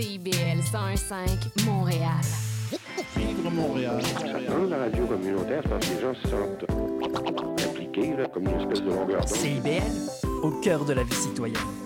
CIBL 101.5 Montréal. Vivre Montréal. Dans la radio communautaire, c'est parce que les gens se sentent impliqués, là, comme une espèce de longueur d'onde. CIBL, au cœur de la vie citoyenne.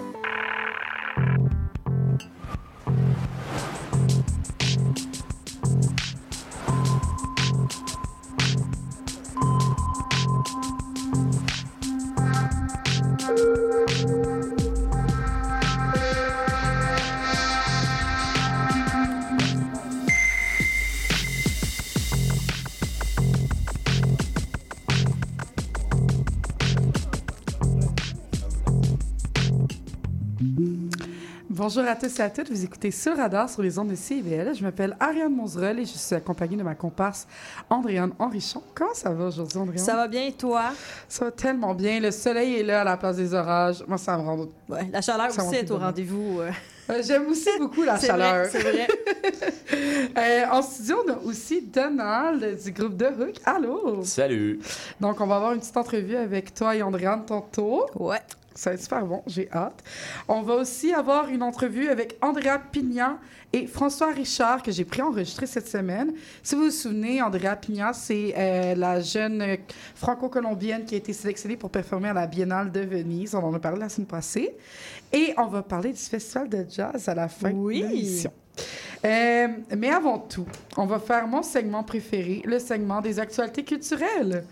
Bonjour à tous et à toutes. Vous écoutez Sur Radar sur les ondes de CIBL. Je m'appelle Ariane Monzerol et je suis accompagnée de ma comparse Andréane Henrichon. Comment ça va aujourd'hui, Andréane? Ça va bien, toi? Ça va tellement bien. Le soleil est là à la place des orages. Moi, ça me rend... Ouais, la chaleur Ça aussi est au rendez-vous. euh. Euh, J'aime aussi beaucoup la C'est chaleur. vrai, c'est vrai. Euh, en studio, on a aussi Donald du groupe The Hook. Allô? Salut. Donc, on va avoir une petite entrevue avec toi et Andréane tantôt. Ouais. Ça va être super bon, j'ai hâte. On va aussi avoir une entrevue avec Andrea Pignan et François Richard que j'ai pris enregistrer cette semaine. Si vous vous souvenez, Andrea Pignan, c'est euh, la jeune franco-colombienne qui a été sélectionnée pour performer à la Biennale de Venise. On en a parlé la semaine passée. Et on va parler du festival de jazz à la fin Oui. de l'émission. Euh, mais avant tout, on va faire mon segment préféré, le segment des actualités culturelles.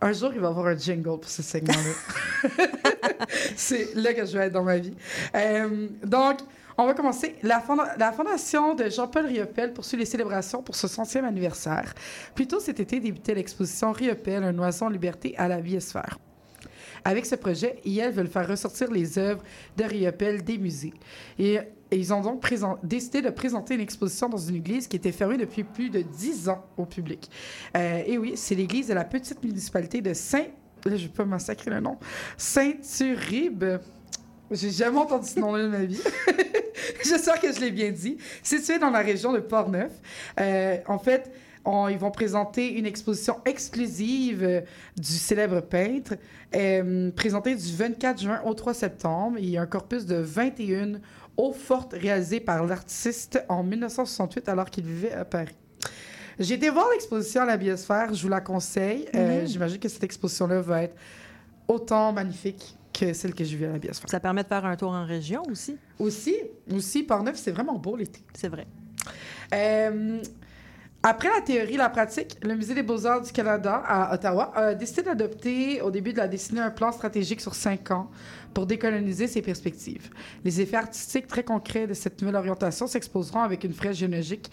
Un jour, il va y avoir un jingle pour ce segment-là. C'est là que je vais être dans ma vie. Euh, donc, on va commencer. La, fonda- la fondation de Jean-Paul Riopel poursuit les célébrations pour ce centième anniversaire. Plus tôt cet été débutait l'exposition Riopel, un oiseau en liberté à la biosphère. Avec ce projet, IEL veulent faire ressortir les œuvres de Riopel des musées. Et, et ils ont donc décidé de présenter une exposition dans une église qui était fermée depuis plus de 10 ans au public. Euh, et oui, c'est l'église de la petite municipalité de Saint... Là, je vais massacrer le nom. Saint-Uribe. J'ai jamais entendu ce nom-là de ma vie. J'espère que je l'ai bien dit. Situé dans la région de Portneuf. Euh, en fait, ils vont présenter une exposition exclusive euh, du célèbre peintre, euh, présentée du 24 juin au 3 septembre. Il y a un corpus de 21 eaux fortes réalisées par l'artiste en 1968 alors qu'il vivait à Paris. J'ai été voir l'exposition à la biosphère, je vous la conseille. Euh, Mhm. J'imagine que cette exposition-là va être autant magnifique que celle que j'ai vue à la biosphère. Ça permet de faire un tour en région aussi. Aussi, aussi, Portneuf, c'est vraiment beau l'été. C'est vrai. Euh, après la théorie la pratique, le Musée des beaux-arts du Canada à Ottawa a décidé d'adopter au début de la décennie un plan stratégique sur cinq ans pour décoloniser ses perspectives. Les effets artistiques très concrets de cette nouvelle orientation s'exposeront avec une fraise géologique.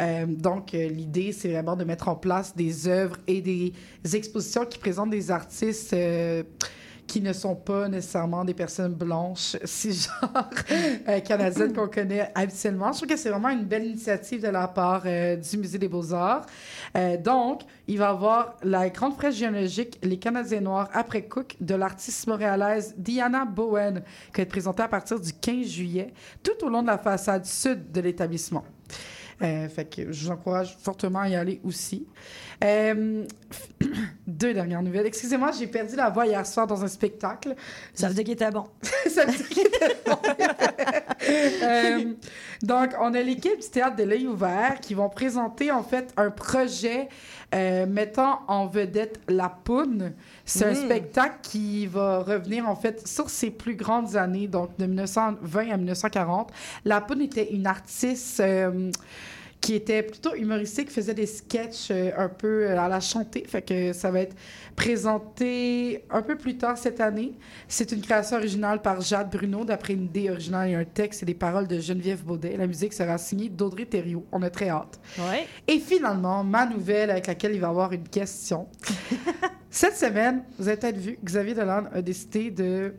Euh, donc, euh, l'idée, c'est vraiment de mettre en place des œuvres et des expositions qui présentent des artistes euh, qui ne sont pas nécessairement des personnes blanches, si genre euh, canadiennes qu'on connaît habituellement. Je trouve que c'est vraiment une belle initiative de la part euh, du Musée des Beaux-Arts. Euh, donc, il va y avoir la grande fraise géologique Les Canadiens noirs après Cook de l'artiste montréalaise Diana Bowen, qui va être présentée à partir du 15 juillet, tout au long de la façade sud de l'établissement. Euh, fait que je vous encourage fortement à y aller aussi. Euh, deux dernières nouvelles. Excusez-moi, j'ai perdu la voix hier soir dans un spectacle. Ça veut dire qu'il était bon. Ça veut dire qu'il était bon. Euh, donc, on a l'équipe du Théâtre de l'œil ouvert qui vont présenter en fait un projet euh, mettant en vedette La Poune. C'est un Mm. spectacle qui va revenir en fait sur ses plus grandes années, donc de 1920 à 1940. La Poune était une artiste. euh, qui était plutôt humoristique, faisait des sketchs euh, un peu euh, à la chantée. Fait que ça va être présenté un peu plus tard cette année. C'est une création originale par Jade Bruno, d'après une idée originale et un texte et des paroles de Geneviève Baudet. La musique sera signée d'Audrey Thériault. On a très hâte. Ouais. Et finalement, ma nouvelle avec laquelle il va y avoir une question. Cette semaine, vous avez peut-être vu, Xavier Dolan a décidé de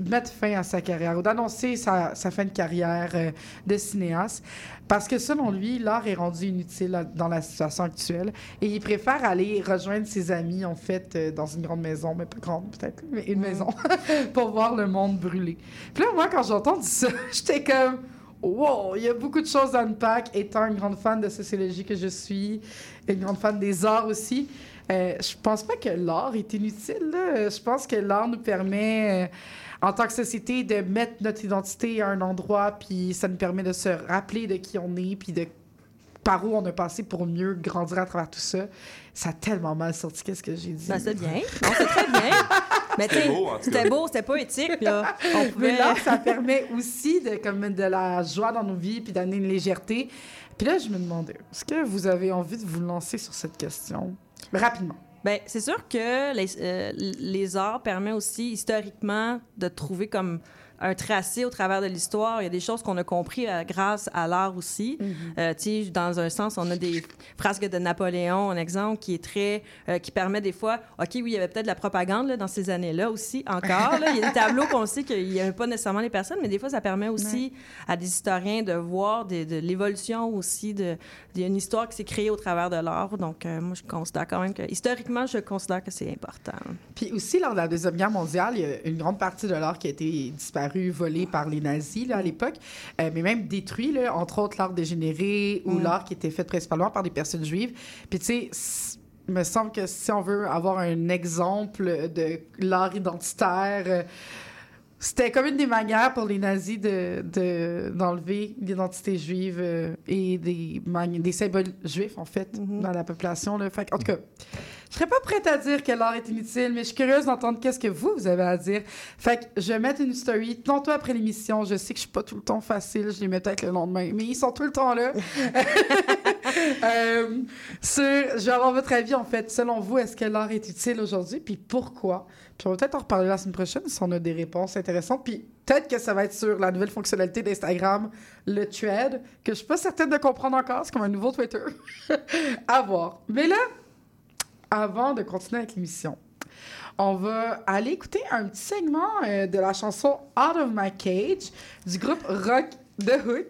mettre fin à sa carrière ou d'annoncer sa, sa fin de carrière euh, de cinéaste parce que selon lui, l'art est rendu inutile à- dans la situation actuelle et il préfère aller rejoindre ses amis en fait euh, dans une grande maison, mais pas grande peut-être, mais une maison pour voir le monde brûler. Puis là, moi, quand j'ai entendu ça, j'étais comme Wow, il y a beaucoup de choses à unpack. Étant une grande fan de sociologie que je suis, une grande fan des arts aussi, Euh, je pense pas que l'art est inutile. là. Je pense que l'art nous permet, euh, en tant que société, de mettre notre identité à un endroit, puis ça nous permet de se rappeler de qui on est, puis de par où on a passé pour mieux grandir à travers tout ça. Ça a tellement mal sorti, qu'est-ce que j'ai dit? Ben, c'est bien. Non, c'est très bien. Mais C'était beau, C'était beau, c'était poétique, là. On Mais là, ça permet aussi de, comme, mettre de la joie dans nos vies, puis d'amener une légèreté. Puis là, je me demandais, est-ce que vous avez envie de vous lancer sur cette question? Rapidement. Ben, c'est sûr que les, euh, les arts permettent aussi historiquement de trouver comme un tracé au travers de l'histoire. Il y a des choses qu'on a compris euh, grâce à l'art aussi. Sais, dans un sens, on a des frasques de Napoléon, un exemple qui est très, euh, qui permet des fois, ok, oui, il y avait peut-être de la propagande là, dans ces années-là aussi encore. là. Il y a des tableaux qu'on sait qu'il n'y avait pas nécessairement les personnes, mais des fois, ça permet aussi à des historiens de voir des- de l'évolution aussi de, il y a une histoire qui s'est créée au travers de l'art. Donc, euh, moi, je considère quand même que, historiquement, je considère que c'est important. Puis aussi, lors de la Deuxième Guerre mondiale, il y a une grande partie de l'art qui a été disparue, volée par les nazis là, à l'époque, euh, mais même détruit, là, entre autres l'art dégénéré ou Mm. l'art qui était fait principalement par des personnes juives. Puis tu sais, il me semble que si on veut avoir un exemple de l'art identitaire, euh, c'était comme une des manières pour les nazis de, de- d'enlever l'identité juive euh, et des, des symboles juifs, en fait, Mhm. dans la population. Là. Fait que, en tout cas, je serais pas prête à dire que l'art est inutile, mais je suis curieuse d'entendre qu'est-ce que vous, vous avez à dire. Fait que je vais mettre une story tantôt après l'émission. Je sais que je suis pas tout le temps facile, je les mets peut-être le lendemain, mais ils sont tout le temps là. Euh, sur, je vais avoir votre avis, en fait. Selon vous, est-ce que l'art est utile aujourd'hui? Puis pourquoi? Puis on va peut-être en reparler la semaine prochaine si on a des réponses intéressantes. Puis peut-être que ça va être sur la nouvelle fonctionnalité d'Instagram, le thread, que je suis pas certaine de comprendre encore. C'est comme un nouveau Twitter. à voir. Mais là, avant de continuer avec l'émission, on va aller écouter un petit segment euh, de la chanson Out of My Cage du groupe rock The Hook.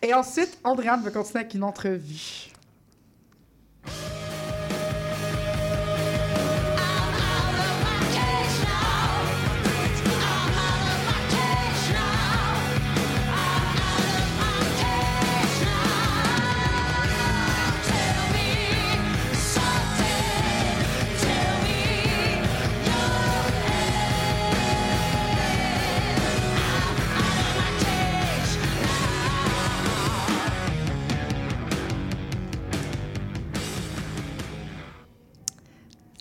Et ensuite, Andréane va continuer avec une entrevue.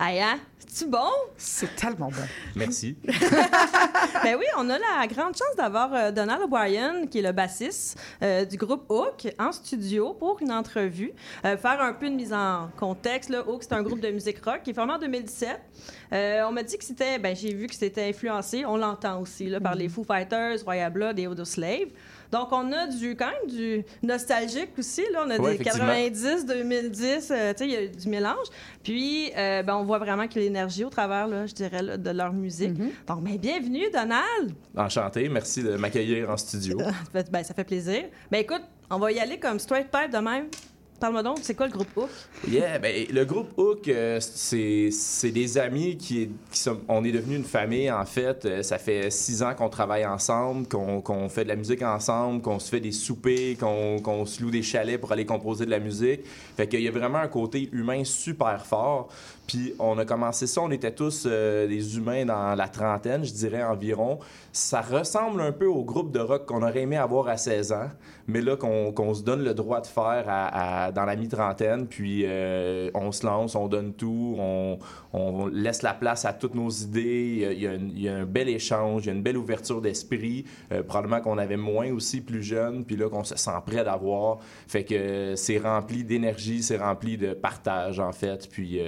Hein? C'est-tu bon? C'est tellement bon. Merci. ben oui, on a la grande chance d'avoir euh, Donald O'Brien, qui est le bassiste euh, du groupe Hook, en studio pour une entrevue. Euh, faire un peu une mise en contexte. Là. Hook, c'est un groupe de musique rock qui est formé en 2017. Euh, on m'a dit que c'était... Ben, j'ai vu que c'était influencé, on l'entend aussi, là, par les Foo Fighters, Royal Blood et Slave. Donc, on a du, quand même du nostalgique aussi. Là. On a Ouais, des effectivement. 90, 2010, euh, tu sais, il y a du mélange. Puis, euh, ben, on voit vraiment qu'il y a l'énergie au travers, là, je dirais, là, de leur musique. Donc, ben, bienvenue, Donald! Enchanté. Merci de m'accueillir en studio. Ça fait- ben, ça fait plaisir. Ben, écoute, on va y aller comme straight tête de même. Parle-moi donc, c'est quoi le groupe Hook? Yeah, ben, le groupe Hook, euh, c'est des amis qui, sont. On est devenu une famille, en fait. Euh, ça fait six ans qu'on travaille ensemble, qu'on fait de la musique ensemble, qu'on se fait des soupers, qu'on qu'on se loue des chalets pour aller composer de la musique. Fait qu'il y a vraiment un côté humain super fort. Puis on a commencé ça, on était tous euh, des humains dans la trentaine, je dirais environ. Ça ressemble un peu au groupe de rock qu'on aurait aimé avoir à 16 ans, mais là qu'on se donne le droit de faire dans la mi-trentaine, puis euh, on se lance, on donne tout, on, laisse la place à toutes nos idées, il y a, un bel échange, il y a une belle ouverture d'esprit, euh, probablement qu'on avait moins aussi plus jeune, puis là qu'on se sent prêt d'avoir. Fait que c'est rempli d'énergie, c'est rempli de partage en fait, puis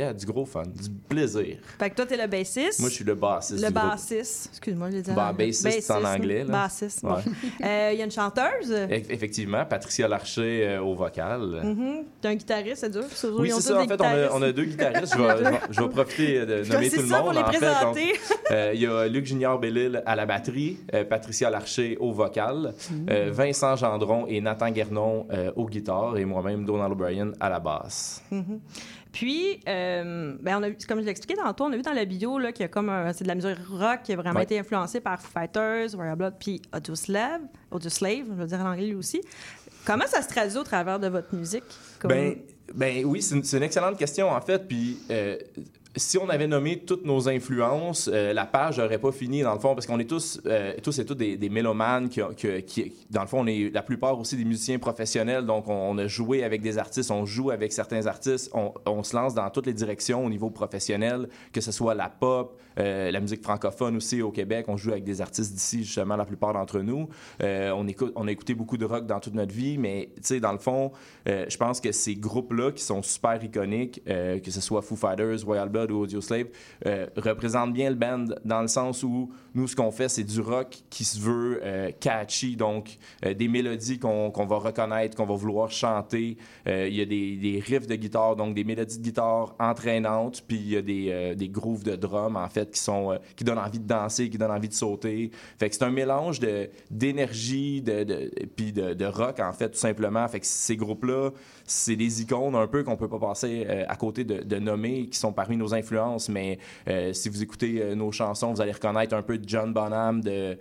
yeah, du gros fun, du plaisir. Fait que toi, t'es le bassiste. Moi, je suis le bassiste Le bassiste. Excuse-moi, je l'ai dit. Bah, bassiste, c'est en anglais, là. Bassiste. Ouais. Euh, Il y a une chanteuse? Eff- Effectivement, Patricia Larcher euh, au vocal. Mhm. T'as un guitariste, c'est dur. Oui, c'est ça. En fait, on a, guitaristes. on a deux guitaristes. Je vais, je vais- profiter de Je nommer tout le monde. pour les présenter. euh, il y a Luc Junior Bellil à la batterie, euh, Patricia Larcher au vocal, euh, Vincent Gendron et Nathan Guernon euh, aux guitares et moi-même, Donald O'Brien, à la basse. Puis, euh, ben on a, comme je l'ai expliqué tantôt, on a vu dans la bio là, qu'il y a comme c'est de la musique rock qui a vraiment Ouais. été influencée par Foo Fighters, Royal Blood, puis Audioslave, Audioslave, je veux dire en anglais lui aussi. Comment ça se traduit au travers de votre musique? Comme- Ben, Ben oui, c'est une, c'est une excellente question en fait. Puis euh, si on avait nommé toutes nos influences, euh, la page n'aurait pas fini dans le fond parce qu'on est tous, euh, tous et toutes des, des mélomanes qui, dans le fond, on est la plupart aussi des musiciens professionnels. Donc on, a joué avec des artistes, on joue avec certains artistes, on, se lance dans toutes les directions au niveau professionnel, que ce soit la pop, euh, la musique francophone aussi au Québec. On joue avec des artistes d'ici justement la plupart d'entre nous. On écoute, on a écouté beaucoup de rock dans toute notre vie, mais tu sais dans le fond, je pense que ces groupes-là qui sont super iconiques, que ce soit Foo Fighters, Royal Blood ou Audioslave, euh, représentent bien le band dans le sens où nous, ce qu'on fait, c'est du rock qui se veut euh, catchy, donc euh, des mélodies qu'on va reconnaître, qu'on va vouloir chanter. Euh, Il y a des, riffs de guitare, donc des mélodies de guitare entraînantes, puis il y a des, grooves de drum, en fait, qui, sont, qui donnent envie de danser, qui donnent envie de sauter. Fait que c'est un mélange de- d'énergie, de, de, puis de, de rock, en fait, tout simplement. Fait que ces groupes-là, c'est des icônes un peu qu'on peut pas passer euh, à côté de, de nommer, qui sont parmi nos influences. Mais euh, si vous écoutez euh, nos chansons, vous allez reconnaître un peu de John Bonham, de,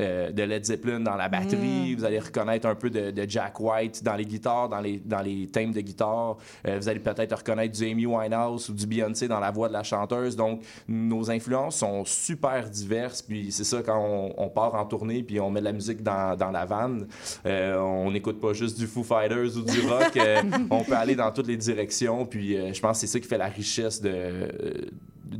euh, de Led Zeppelin dans la batterie. Vous allez reconnaître un peu de, de Jack White dans les guitares, dans les, dans les thèmes de guitare. Euh, vous allez peut-être reconnaître du Amy Winehouse ou du Beyoncé dans la voix de la chanteuse. Donc, nos influences sont super diverses. Puis c'est ça, quand on, on part en tournée puis on met de la musique dans, dans la vanne, euh, on n'écoute pas juste du Foo Fighters ou du rock. Euh, on peut aller dans toutes les directions. Puis je pense que c'est ça qui fait la richesse de,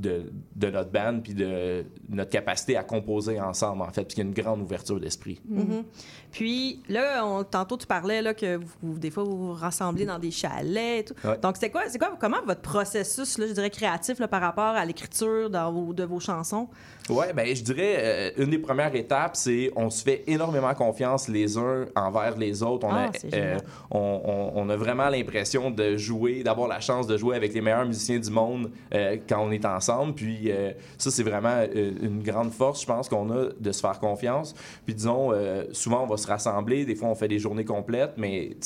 de, de notre band puis de notre capacité à composer ensemble, en fait, puis qu'il y a une grande ouverture d'esprit. Mhm. Puis là, on- tantôt tu parlais là, que vous, des fois vous vous rassemblez dans des chalets et tout. Ouais. Donc c'est quoi, c'est quoi, comment votre processus, là, je dirais créatif là, par rapport à l'écriture dans vos- de vos chansons? Ouais, ben je dirais euh, une des premières étapes, c'est on se fait énormément confiance les uns envers les autres. On, Ah, a, on, on- on a vraiment l'impression de jouer, d'avoir la chance de jouer avec les meilleurs musiciens du monde euh, quand on est ensemble. Puis euh, ça, c'est vraiment euh, une grande force, je pense, qu'on a de se faire confiance. Puis disons, euh, souvent on va se rassembler, des fois on fait des journées complètes, mais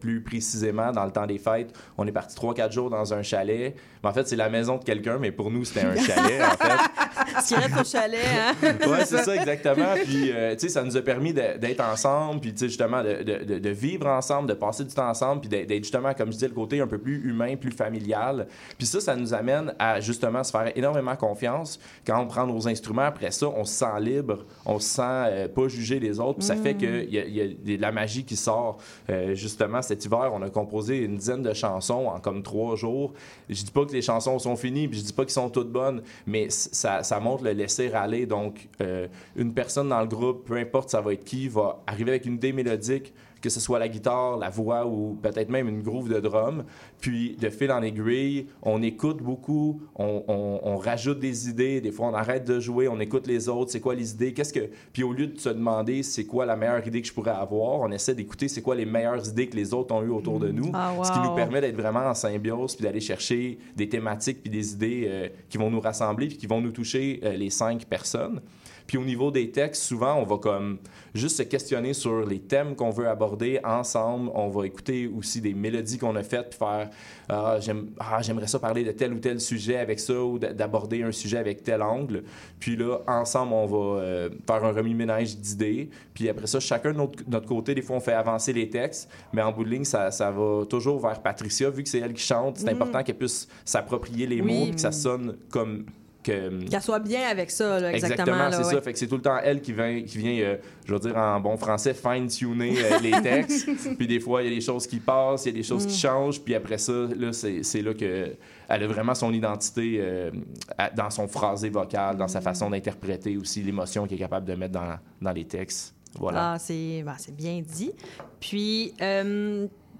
plus précisément, dans le temps des fêtes, on est parti 3-4 jours dans un chalet. Mais en fait, c'est la maison de quelqu'un, mais pour nous, c'était un chalet, en fait. Ce qui reste au chalet, hein? Ouais, c'est ça, exactement. Puis, euh, tu sais, ça nous a permis d'être ensemble, puis, tu sais, justement, de, de- de- vivre ensemble, de passer du temps ensemble, puis d'être justement, comme je disais, le côté un peu plus humain, plus familial. Puis ça, ça nous amène à, justement, se faire énormément confiance. Quand on prend nos instruments, après ça, on se sent libre, on se sent euh, pas juger les autres, puis ça fait qu'il y a, y a de la magie qui sort. Euh, justement, cet hiver, on a composé une dizaine de chansons en comme trois jours. Je dis pas que les chansons sont finies, puis je dis pas qu'elles sont toutes bonnes, mais ça montre le laisser aller. Donc, euh, une personne dans le groupe, peu importe ça va être qui, va arriver avec une idée mélodique, que ce soit la guitare, la voix ou peut-être même une groove de drum. Puis, de fil en aiguille, on écoute beaucoup, on, on- on rajoute des idées. Des fois, on arrête de jouer, on écoute les autres. C'est quoi les idées? Qu'est-ce que... Puis, au lieu de se demander c'est quoi la meilleure idée que je pourrais avoir, on essaie d'écouter c'est quoi les meilleures idées que les autres ont eues autour de nous. Ah, Ce qui nous permet d'être vraiment en symbiose puis d'aller chercher des thématiques puis des idées euh, qui vont nous rassembler puis qui vont nous toucher euh, les cinq personnes. Puis au niveau des textes, souvent, on va comme juste se questionner sur les thèmes qu'on veut aborder ensemble. On va écouter aussi des mélodies qu'on a faites puis faire ah, j'aime- ah, j'aimerais ça parler de tel ou tel sujet avec ça ou d'aborder un sujet avec tel angle. Puis là, ensemble, on va euh, faire un remis-ménage d'idées. Puis après ça, chacun de notre, notre côté, des fois, on fait avancer les textes, mais en bout de ligne, ça, ça va toujours vers Patricia. Vu que c'est elle qui chante, c'est important qu'elle puisse s'approprier les Mm. Oui. mots puis que ça sonne comme... Que, Qu'elle soit bien avec ça, là, exactement. Exactement, c'est ouais. ça. Fait que c'est tout le temps elle qui vient, qui vient euh, je veux dire en bon français, fine-tuner euh, les textes. puis des fois, il y a des choses qui passent, il y a des choses Mm. qui changent. Puis après ça, là, c'est c'est là que elle a vraiment son identité euh, dans son phrasé vocal, dans sa Mm. façon d'interpréter aussi l'émotion qu'elle est capable de mettre dans, dans les textes. Voilà. Ah, c'est ben, c'est bien dit. Puis,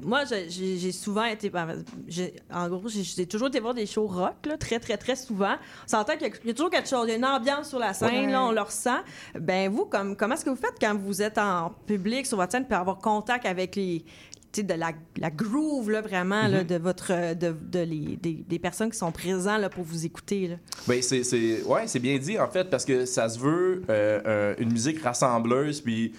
moi, j'ai- souvent été. ben, En gros, j'ai- toujours été voir des shows rock, là, très, très, très souvent. On s'entend qu'il y y a toujours quelque chose, il y a une ambiance sur la scène, Ouais. là, on le ressent. Ben, vous, comme, comment est-ce que vous faites quand vous êtes en public sur votre scène pour avoir contact avec les. tu sais, de la, la groove, là, vraiment, là, de votre. de, de les, des, des personnes qui sont présentes là, pour vous écouter. Là? Ben, c'est, c'est, ouais, c'est bien dit, en fait, parce que ça se veut euh, euh, une musique rassembleuse, puis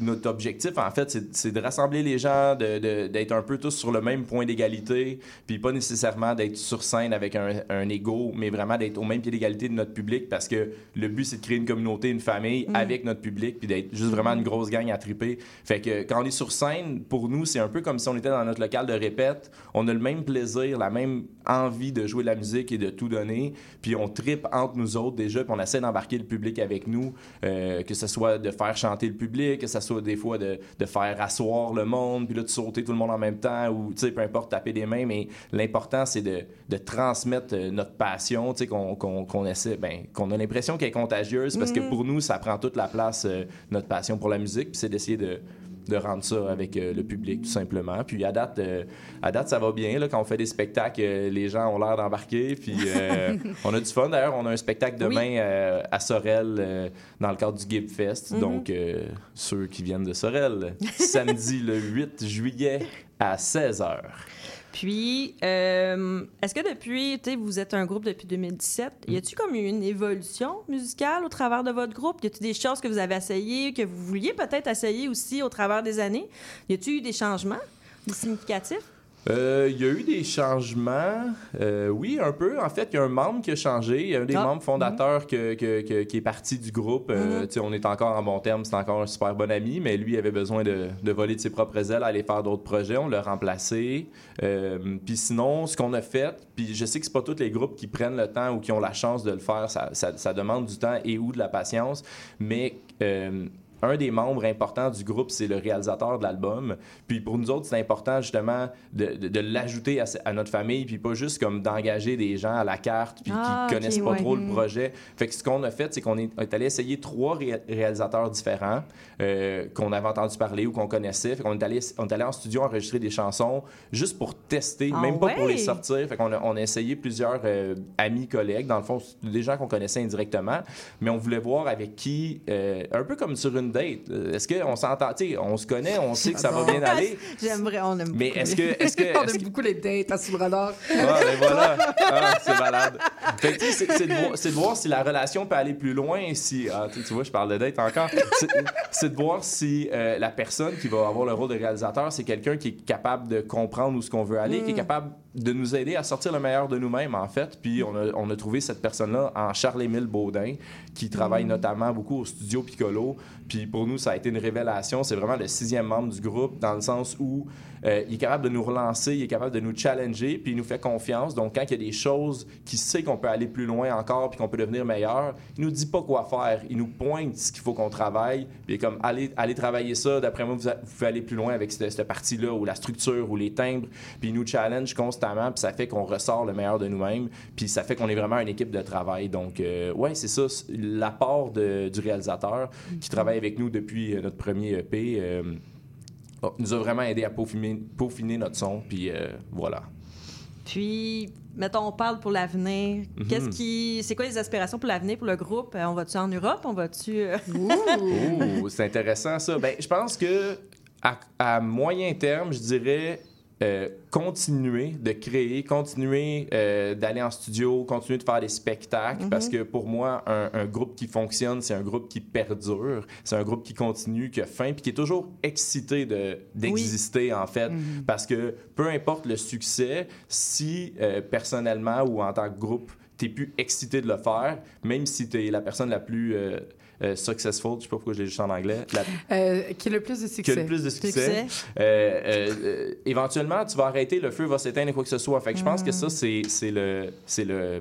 notre objectif, en fait, c'est, de rassembler les gens, d'être un peu tous sur le même point d'égalité, puis pas nécessairement d'être sur scène avec un, un ego, mais vraiment d'être au même pied d'égalité de notre public, parce que le but, c'est de créer une communauté, une famille avec notre public, puis d'être juste vraiment une grosse gang à triper. Fait que quand on est sur scène, pour nous, c'est un peu peu comme si on était dans notre local de répète. On a le même plaisir, la même envie de jouer de la musique et de tout donner. Puis on tripe entre nous autres déjà, puis on essaie d'embarquer le public avec nous, euh, que ce soit de faire chanter le public, que ce soit des fois de, de faire asseoir le monde, puis là de sauter tout le monde en même temps, ou tu sais, peu importe, taper des mains. Mais l'important, c'est de, de transmettre euh, notre passion, tu sais, qu'on qu'on- qu'on essaie, ben, qu'on a l'impression qu'elle est contagieuse, parce que pour nous, ça prend toute la place, euh, notre passion pour la musique, puis c'est d'essayer de de rendre ça avec euh, le public, tout simplement. Puis à date, euh, à date ça va bien. Là, quand on fait des spectacles, euh, les gens ont l'air d'embarquer. Puis on a du fun. D'ailleurs, on a un spectacle demain à Sorel dans le cadre du Gib Fest. Donc, euh, ceux qui viennent de Sorel, samedi le 8 juillet à 16h. Puis, euh, est-ce que depuis, tu vous êtes un groupe depuis 2017, y a-tu comme eu une évolution musicale au travers de votre groupe? Y a-tu des choses que vous avez essayées, que vous vouliez peut-être essayer aussi au travers des années? Y a-tu eu des changements des Euh, Il y a eu des changements. Euh, oui, un peu. En fait, il y a un membre qui a changé. Il y a un des Ah. membres fondateurs que- que- que- qui est parti du groupe. Euh, sais, On est encore en bon terme. C'est encore un super bon ami, mais lui avait besoin de, de voler de ses propres ailes, aller faire d'autres projets. On l'a remplacé. Euh, puis sinon, ce qu'on a fait, puis je sais que c'est pas tous les groupes qui prennent le temps ou qui ont la chance de le faire. Ça, ça- ça demande du temps et ou de la patience. Mais un des membres importants du groupe, c'est le réalisateur de l'album. Puis pour nous autres, c'est important justement de, de- de l'ajouter à, à notre famille, puis pas juste comme d'engager des gens à la carte, puis Ah, qui connaissent pas ouais. trop le Mm. projet. Fait que ce qu'on a fait, c'est qu'on est, allé essayer trois ré- réalisateurs différents euh, qu'on avait entendu parler ou qu'on connaissait. Fait qu'on est allé, on est allé en studio enregistrer des chansons juste pour tester, Ah même pas pour les sortir. Fait qu'on a, on a essayé plusieurs euh, amis, collègues, dans le fond, des gens qu'on connaissait indirectement, mais on voulait voir avec qui, euh, un peu comme sur une date. Euh, Est-ce qu'on s'entend, on se connaît, on sait que ça va bien aller, J'aimerais, on aime mais beaucoup. est-ce que, est-ce que, On aime beaucoup les dates à sous le radar. ah, ben voilà. Ah, c'est malade. C'est, de voir, c'est de voir si la relation peut aller plus loin, si... Ah, tu vois, je parle de date encore. C'est, de voir si euh, la personne qui va avoir le rôle de réalisateur, c'est quelqu'un qui est capable de comprendre où ce qu'on veut aller, qui est capable de nous aider à sortir le meilleur de nous-mêmes, en fait. Puis on a, on a trouvé cette personne-là en Charles-Émile Baudin, qui travaille notamment beaucoup au studio Piccolo. Puis pour nous, ça a été une révélation. C'est vraiment le sixième membre du groupe, dans le sens où euh, il est capable de nous relancer, il est capable de nous challenger, puis il nous fait confiance. Donc, quand il y a des choses qu'il sait qu'on peut aller plus loin encore, puis qu'on peut devenir meilleur, il nous dit pas quoi faire. Il nous pointe ce qu'il faut qu'on travaille, puis il est comme allez, allez travailler ça. D'après moi, vous, a- pouvez aller plus loin avec cette, partie-là, ou la structure, ou les timbres. Puis il nous challenge constamment, puis ça fait qu'on ressort le meilleur de nous-mêmes, puis ça fait qu'on est vraiment une équipe de travail. Donc, euh, ouais, c'est ça, l'apport du réalisateur qui travaille avec nous depuis euh, notre premier EP. euh, Oh, nous a vraiment aidé à peaufiner, peaufiner notre son, puis euh, voilà. Puis, mettons, on parle pour l'avenir. Mhm. Qu'est-ce qui... C'est quoi les aspirations pour l'avenir pour le groupe? On va-tu en Europe? On va-tu... c'est intéressant ça. Ben, je pense que à, à moyen terme, je dirais euh, continuer de créer, continuer euh, d'aller en studio, continuer de faire des spectacles, parce que pour moi, un, un groupe qui fonctionne, c'est un groupe qui perdure, c'est un groupe qui continue, qui a faim, puis qui est toujours excité de- d'exister en fait, parce que peu importe le succès, si euh, personnellement ou en tant que groupe, t'es plus excité de le faire, même si t'es la personne la plus euh, successful, je sais pas pourquoi je l'ai juste en anglais, la, Euh, qui a le plus de qui succès. a le plus de succès, Succès. euh, euh, euh, éventuellement, tu vas arrêter, le feu va s'éteindre et quoi que ce soit. Fait que je pense que ça, c'est c'est le, c'est le,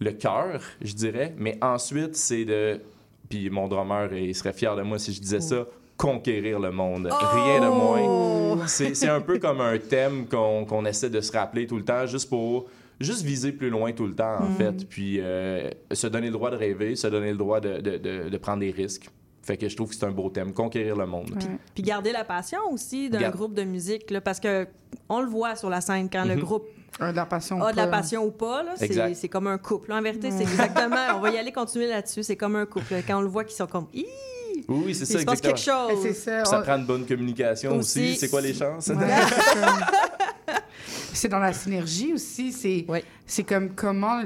le cœur, je dirais. Mais ensuite, c'est de... Puis mon drummer, il serait fier de moi si je disais ça, conquérir le monde. Rien de moins. C'est un peu comme un thème qu'on qu'on essaie de se rappeler tout le temps, juste pour... Juste viser plus loin tout le temps, en fait. Puis euh, se donner le droit de rêver, se donner le droit de, de, de, de prendre des risques. Fait que je trouve que c'est un beau thème, conquérir le monde. Ouais. Puis garder la passion aussi d'un Garde- groupe de musique, là, parce que on le voit sur la scène quand le Mhm. groupe Un de la passion. a de la pas. passion ou pas. là, C'est comme un couple. En vérité, c'est exactement. On va y aller continuer là-dessus. C'est comme un couple. Quand on le voit qu'ils sont comme. Oui, c'est il ça, se passe exactement. quelque Eh, C'est chose. ça. Puis ça on- prend une bonne communication aussi. Aussi. C'est quoi les chances? Ouais, c'est dans la synergie aussi. C'est comme comment.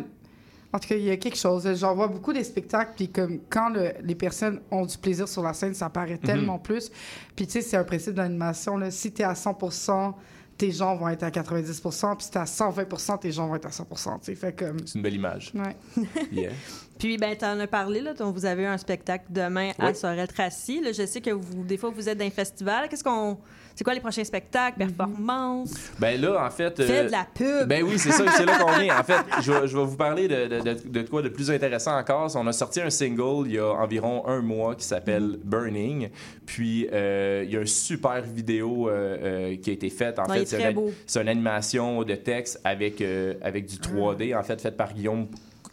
En tout cas, il y a quelque chose. J'en vois beaucoup des spectacles, puis comme quand le- les personnes ont du plaisir sur la scène, ça paraît tellement plus. Puis tu sais, c'est un principe d'animation. là. Si tu es à 100% tes gens vont être à 90% puis si t'es à 120% tes gens vont être à 100 tu sais. Fait comme. C'est une belle image. Ouais. Yeah. Puis, ben, tu en as parlé, là, vous avez un spectacle demain à Oui. Sorel-Tracy. Je sais que vous, des fois, vous êtes dans un festival. Qu'est-ce qu'on. C'est quoi les prochains spectacles, performances? Ben là, en fait. euh, Fais de la pub! Ben oui, c'est ça, c'est là qu'on est. En fait, je vais, je vais vous parler de, de, de, de quoi de plus intéressant encore. On a sorti un single il y a environ un mois qui s'appelle Burning. Puis, euh, il y a une super vidéo euh, euh, qui a été faite. En est fait, c'est très une, beau. c'est une animation de texte avec, euh, avec du 3D, en fait, faite par Guillaume.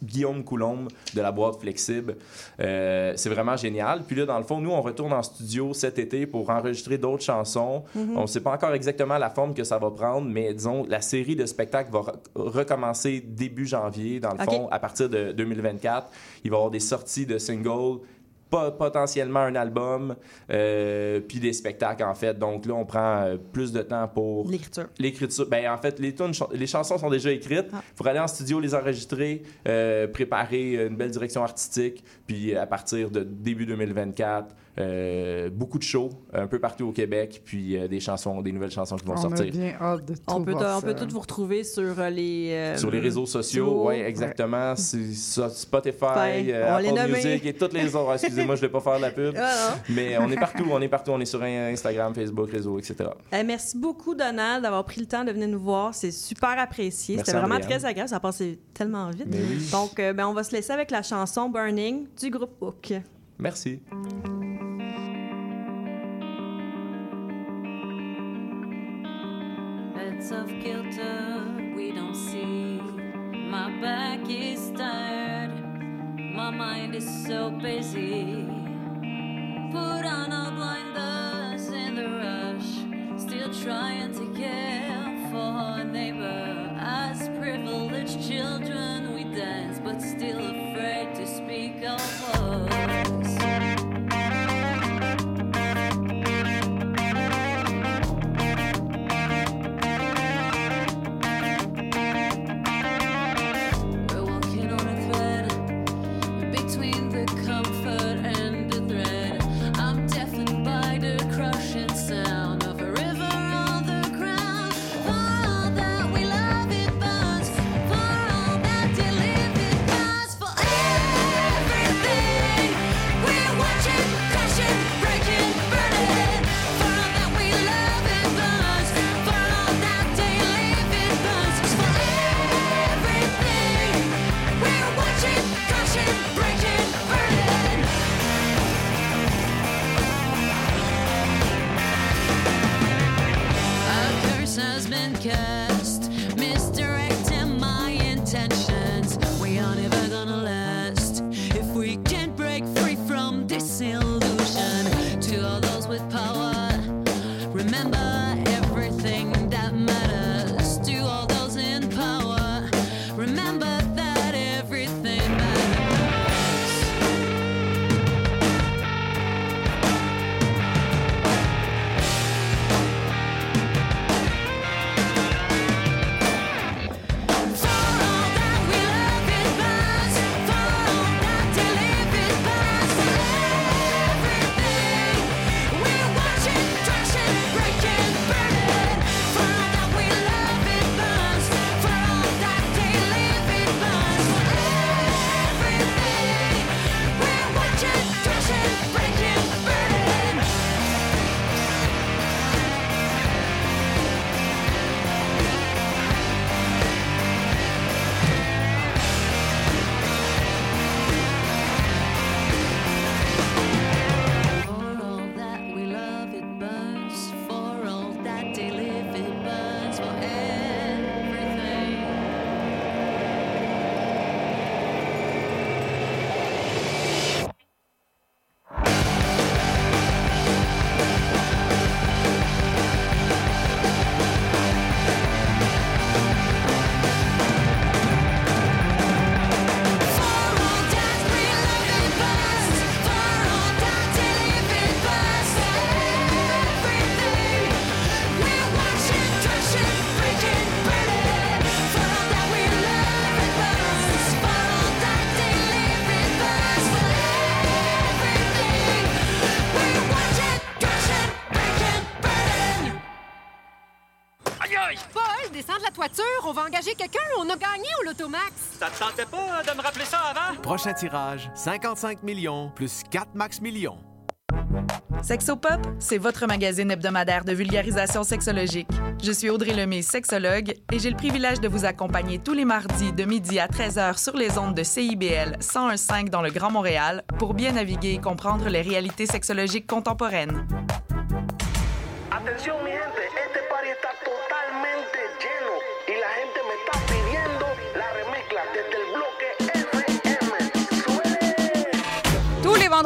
Guillaume Coulombe de la boîte flexible. Euh, c'est vraiment génial. Puis là, dans le fond, nous, on retourne en studio cet été pour enregistrer d'autres chansons. Mm-hmm. On ne sait pas encore exactement la forme que ça va prendre, mais disons, la série de spectacles va re- recommencer début janvier, dans le fond, à partir de 2024. Il va y avoir des sorties de singles po- potentiellement un album, euh, puis des spectacles, en fait. Donc là, on prend euh, plus de temps pour L'écriture. l'écriture. Ben, en fait, les, tunes les chansons sont déjà écrites. Ah. pour aller en studio, les enregistrer, euh, préparer une belle direction artistique. Puis à partir de début 2024, euh, beaucoup de shows un peu partout au Québec. Puis euh, des chansons, des nouvelles chansons qui vont On a sortir. bien hâte de tout On peut, on peut tous vous retrouver sur euh, les... euh, Sur les réseaux sociaux, oui, exactement. C'est Spotify, euh, Apple. Music et toutes les autres. Excusez-moi, je ne vais pas faire la pub. Ah. Mais on est partout, on est partout. On est sur Instagram, Facebook, réseau, etc. Eh, merci beaucoup, Donald, d'avoir pris le temps de venir nous voir. C'est super apprécié. C'était vraiment Andréane. très agréable. Ça a passé tellement vite. Oui. Donc, euh, ben, on va se laisser avec la chanson Burning du groupe Hook. Merci. Kilter, we don't see. My back is tired, my mind is so busy. Put on our blinders in the rush, still trying to care for our neighbor. As privileged children, we dance, but still Cast misdirecting my intention. On va engager quelqu'un. On a gagné au Lotomax. Ça te tentait pas de me rappeler ça avant? Prochain tirage, 55 millions plus 4 max millions. Sexopop, c'est votre magazine hebdomadaire de vulgarisation sexologique. Je suis Audrey Lemay, sexologue, et j'ai le privilège de vous accompagner tous les mardis de midi à 13h sur les ondes de CIBL 101.5 dans le Grand Montréal pour bien naviguer et comprendre les réalités sexologiques contemporaines. Atención mi gente,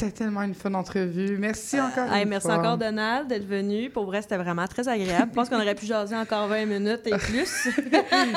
C'était tellement une fun entrevue. Merci encore. Une merci fois. encore, Donald, d'être venu. Pour vrai, c'était vraiment très agréable. Je pense qu'on aurait pu jaser encore 20 minutes et plus.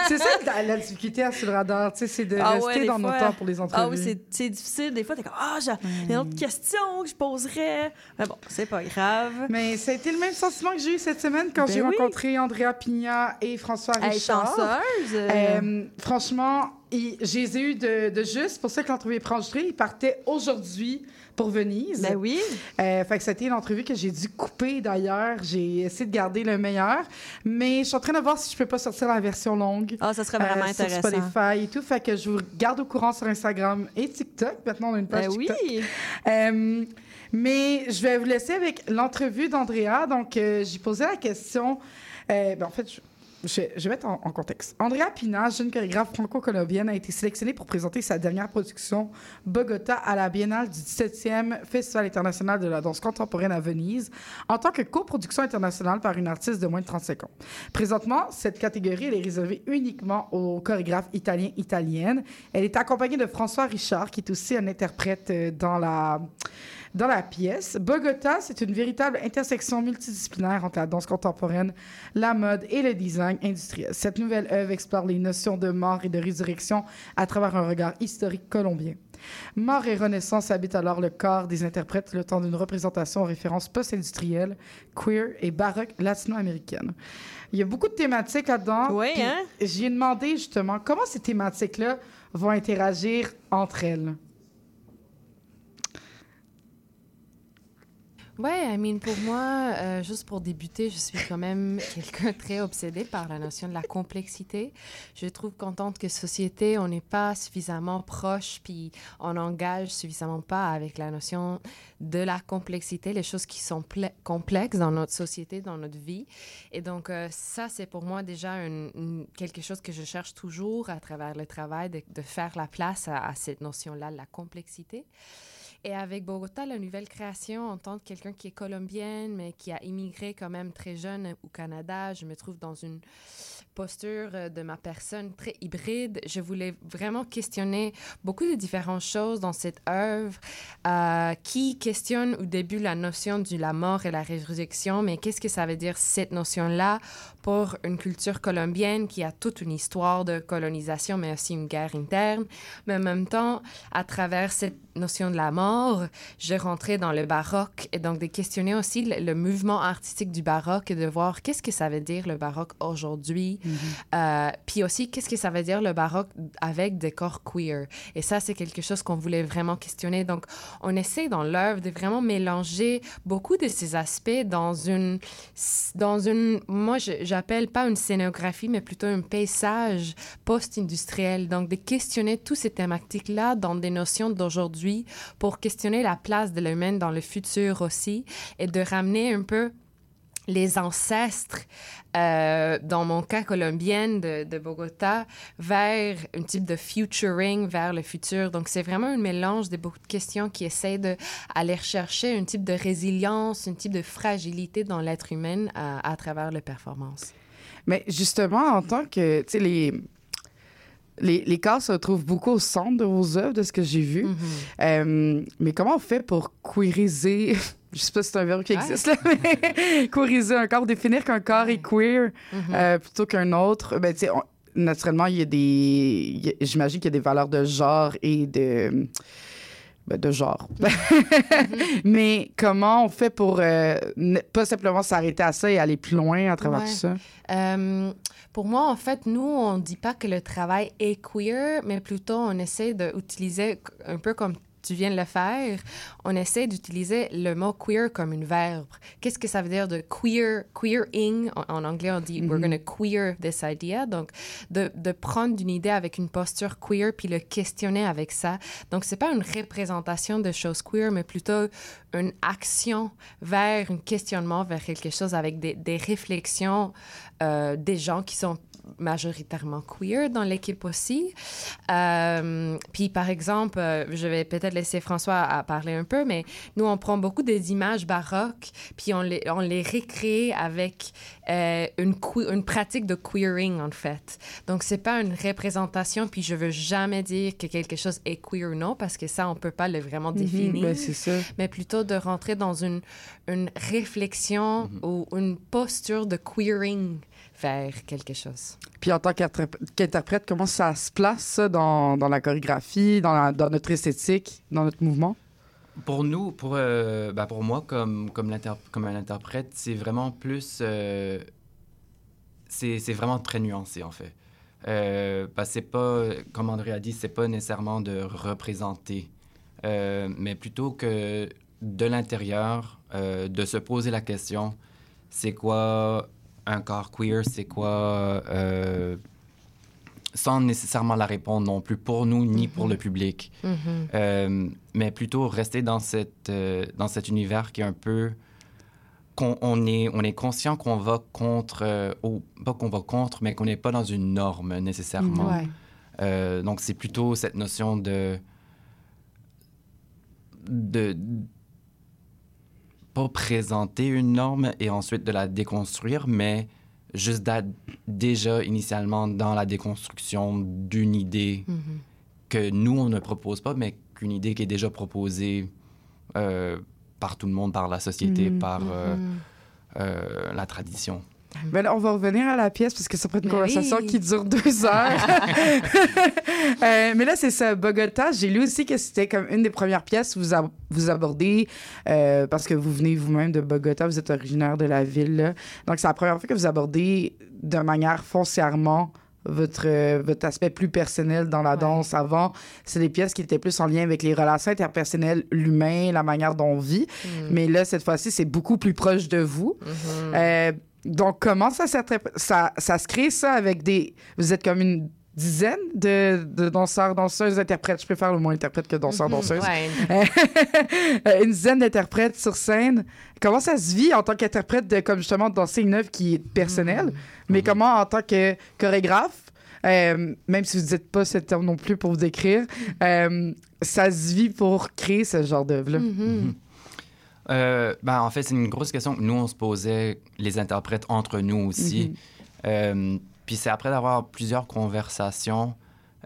c'est ça la, difficulté à sur le radar, c'est de Ah rester dans nos fois. temps pour les entrevues. Ah oui, c'est- difficile. Des fois, t'es comme, ah, j'ai il y a une autre question que je poserais. Mais bon, c'est pas grave. Mais ça a été le même sentiment que j'ai eu cette semaine quand Ben j'ai oui. rencontré Andrea Pigna et François Hey, Richard. chanceuse. Euh, franchement, ils- je les ai eus de, de juste. Pour ça que l'entrevue est enregistrée. Ils partaient aujourd'hui pour Venise. Ben oui. Euh, fait que c'était une entrevue que j'ai dû couper d'ailleurs. J'ai essayé de garder le meilleur. Mais je suis en train de voir si je peux pas sortir la version longue. Ah, ça serait vraiment euh, intéressant. Sur Spotify et tout. Fait que je vous garde au courant sur Instagram et TikTok. Maintenant, on a une page Ben oui. TikTok. Euh, mais je vais vous laisser avec l'entrevue d'Andrea. Donc, euh, j'ai posé la question. euh, ben, en fait, je, je, vais mettre en, contexte. Andrea Pina, jeune chorégraphe franco-colombienne, a été sélectionnée pour présenter sa dernière production Bogota à la Biennale du 17e Festival international de la danse contemporaine à Venise en tant que coproduction internationale par une artiste de moins de 35 ans. Présentement, cette catégorie elle est réservée uniquement aux chorégraphes italiens italiennes. Elle est accompagnée de François Richard, qui est aussi un interprète euh, dans la dans la pièce. Bogota, c'est une véritable intersection multidisciplinaire entre la danse contemporaine, la mode et le design industriel. Cette nouvelle œuvre explore les notions de mort et de résurrection à travers un regard historique colombien. Mort et renaissance habitent alors le corps des interprètes le temps d'une représentation aux références post-industrielles, queer et baroque latino-américaine. Il y a beaucoup de thématiques là-dedans. Oui, hein? J'ai demandé justement comment ces thématiques-là vont interagir entre elles? Ouais, I mean, pour moi, euh, juste pour débuter, je suis quand même quelqu'un très obsédé par la notion de la complexité. Je trouve qu'en tant que société, on n'est pas suffisamment proche, puis on engage suffisamment pas avec la notion de la complexité, les choses qui sont complexes dans notre société, dans notre vie. Et donc, euh, ça, c'est pour moi déjà quelque chose que je cherche toujours à travers le travail, de, faire la place à, à cette notion-là, la complexité. Et avec Bogota, la nouvelle création, en tant que quelqu'un qui est colombienne, mais qui a immigré quand même très jeune au Canada, je me trouve dans une posture euh, de ma personne très hybride. Je voulais vraiment questionner beaucoup de différentes choses dans cette œuvre euh, qui questionne au début la notion de la mort et la résurrection, mais qu'est-ce que ça veut dire cette notion-là pour une culture colombienne qui a toute une histoire de colonisation, mais aussi une guerre interne. Mais en même temps, à travers cette notion de la mort, je rentrais dans le baroque et donc de questionner aussi le, le mouvement artistique du baroque et de voir qu'est-ce que ça veut dire le baroque aujourd'hui, euh, puis aussi qu'est-ce que ça veut dire le baroque avec des corps queer? Et ça, c'est quelque chose qu'on voulait vraiment questionner. Donc, on essaie dans l'œuvre de vraiment mélanger beaucoup de ces aspects dans une, dans une, moi, j'appelle pas une scénographie, mais plutôt un paysage post-industriel. Donc, de questionner toutes ces thématiques-là dans des notions d'aujourd'hui pour questionner la place de l'humain dans le futur aussi et de ramener un peu les ancêtres, euh, dans mon cas colombienne de, de Bogota, vers un type de futuring, vers le futur. Donc, c'est vraiment un mélange de beaucoup de questions qui essaient d'aller rechercher un type de résilience, un type de fragilité dans l'être humain à, à travers les performances. Mais justement, en tant que, tu sais, les... les, les corps se retrouvent beaucoup au centre de vos œuvres, de ce que j'ai vu. Euh, mais comment on fait pour queeriser Je sais pas si c'est un verbe qui existe, là, mais queeriser un corps, définir qu'un corps est queer euh, plutôt qu'un autre. Ben, tu sais, on- naturellement, il y a des. il y a- J'imagine qu'il y a des valeurs de genre et de. ben, de genre. Mais comment on fait pour euh, ne pas simplement s'arrêter à ça et aller plus loin à travers Ouais. tout ça? Euh, pour moi, en fait, nous, on dit pas que le travail est queer, mais plutôt on essaie d'utiliser, un peu comme tu viens de le faire, on essaie d'utiliser le mot queer comme une verbe. Qu'est-ce que ça veut dire de queer, queering? En, en anglais, on dit we're Mhm. gonna queer this idea. Donc, de, de prendre une idée avec une posture queer puis le questionner avec ça. Donc, c'est pas une représentation de choses queer, mais plutôt une action vers un questionnement, vers quelque chose avec des, des réflexions euh, des gens qui sont majoritairement queer dans l'équipe aussi. Euh, puis, par exemple, euh, je vais peut-être laisser François à parler un peu, mais nous, on prend beaucoup des images baroques, puis on les, on les récrée avec euh, une, une pratique de queering, en fait. Donc, c'est pas une représentation, puis je veux jamais dire que quelque chose est queer ou non, parce que ça, on peut pas le vraiment Mhm, définir. ben, ça. Mais plutôt de rentrer dans une, une réflexion ou une posture de queering quelque chose. Puis en tant qu'interp- qu'interprète, comment ça se place ça, dans, dans la chorégraphie, dans, la- dans notre esthétique, dans notre mouvement? Pour nous, pour, euh, ben, pour moi, comme, comme, un interprète, c'est vraiment plus... euh, c'est c'est vraiment très nuancé, en fait. Euh, parce que c'est pas, comme André a dit, c'est pas nécessairement de représenter, euh, mais plutôt que de l'intérieur, euh, de se poser la question, c'est quoi un corps queer, c'est quoi... euh, sans nécessairement la répondre non plus pour nous ni pour le public. Mhm. Euh, mais plutôt rester dans, cette, euh, dans cet univers qui est un peu... qu'on on est, on est conscient qu'on va contre... ou pas qu'on va contre, mais qu'on n'est pas dans une norme nécessairement. Donc, c'est plutôt cette notion de... de pas présenter une norme et ensuite de la déconstruire, mais juste d'être déjà initialement dans la déconstruction d'une idée Mhm. que nous, on ne propose pas, mais qu'une idée qui est déjà proposée euh, par tout le monde, par la société, Mhm. par euh, Mhm. euh, la tradition. Ben là, on va revenir à la pièce parce que ça être une Ben conversation oui. qui dure deux heures. Euh, mais là, c'est ça, Bogota. J'ai lu aussi que c'était comme une des premières pièces que vous, ab- vous abordez euh, parce que vous venez vous-même de Bogota, vous êtes originaire de la ville. là. Donc, c'est la première fois que vous abordez de manière foncièrement votre, euh, votre aspect plus personnel dans la danse. Avant, c'est des pièces qui étaient plus en lien avec les relations interpersonnelles, l'humain, la manière dont on vit. Mm. Mais là, cette fois-ci, c'est beaucoup plus proche de vous. Mhm. Euh, donc, comment ça, s'attrape- ça, ça se crée, ça, avec des... Vous êtes comme une dizaine de, de danseurs, danseuses, interprètes. Je préfère le mot interprète que danseur, Mhm, danseuse. ouais. Euh, une dizaine d'interprètes sur scène. Comment ça se vit en tant qu'interprète de, comme justement, de danser une œuvre qui est personnelle, mais comment en tant que chorégraphe, euh, même si vous ne dites pas ce terme non plus pour vous décrire, euh, ça se vit pour créer ce genre d'œuvre-là? Mhm. Euh, ben, en fait, c'est une grosse question que nous, on se posait, les interprètes, entre nous aussi. Mhm. Euh, puis c'est après d'avoir plusieurs conversations,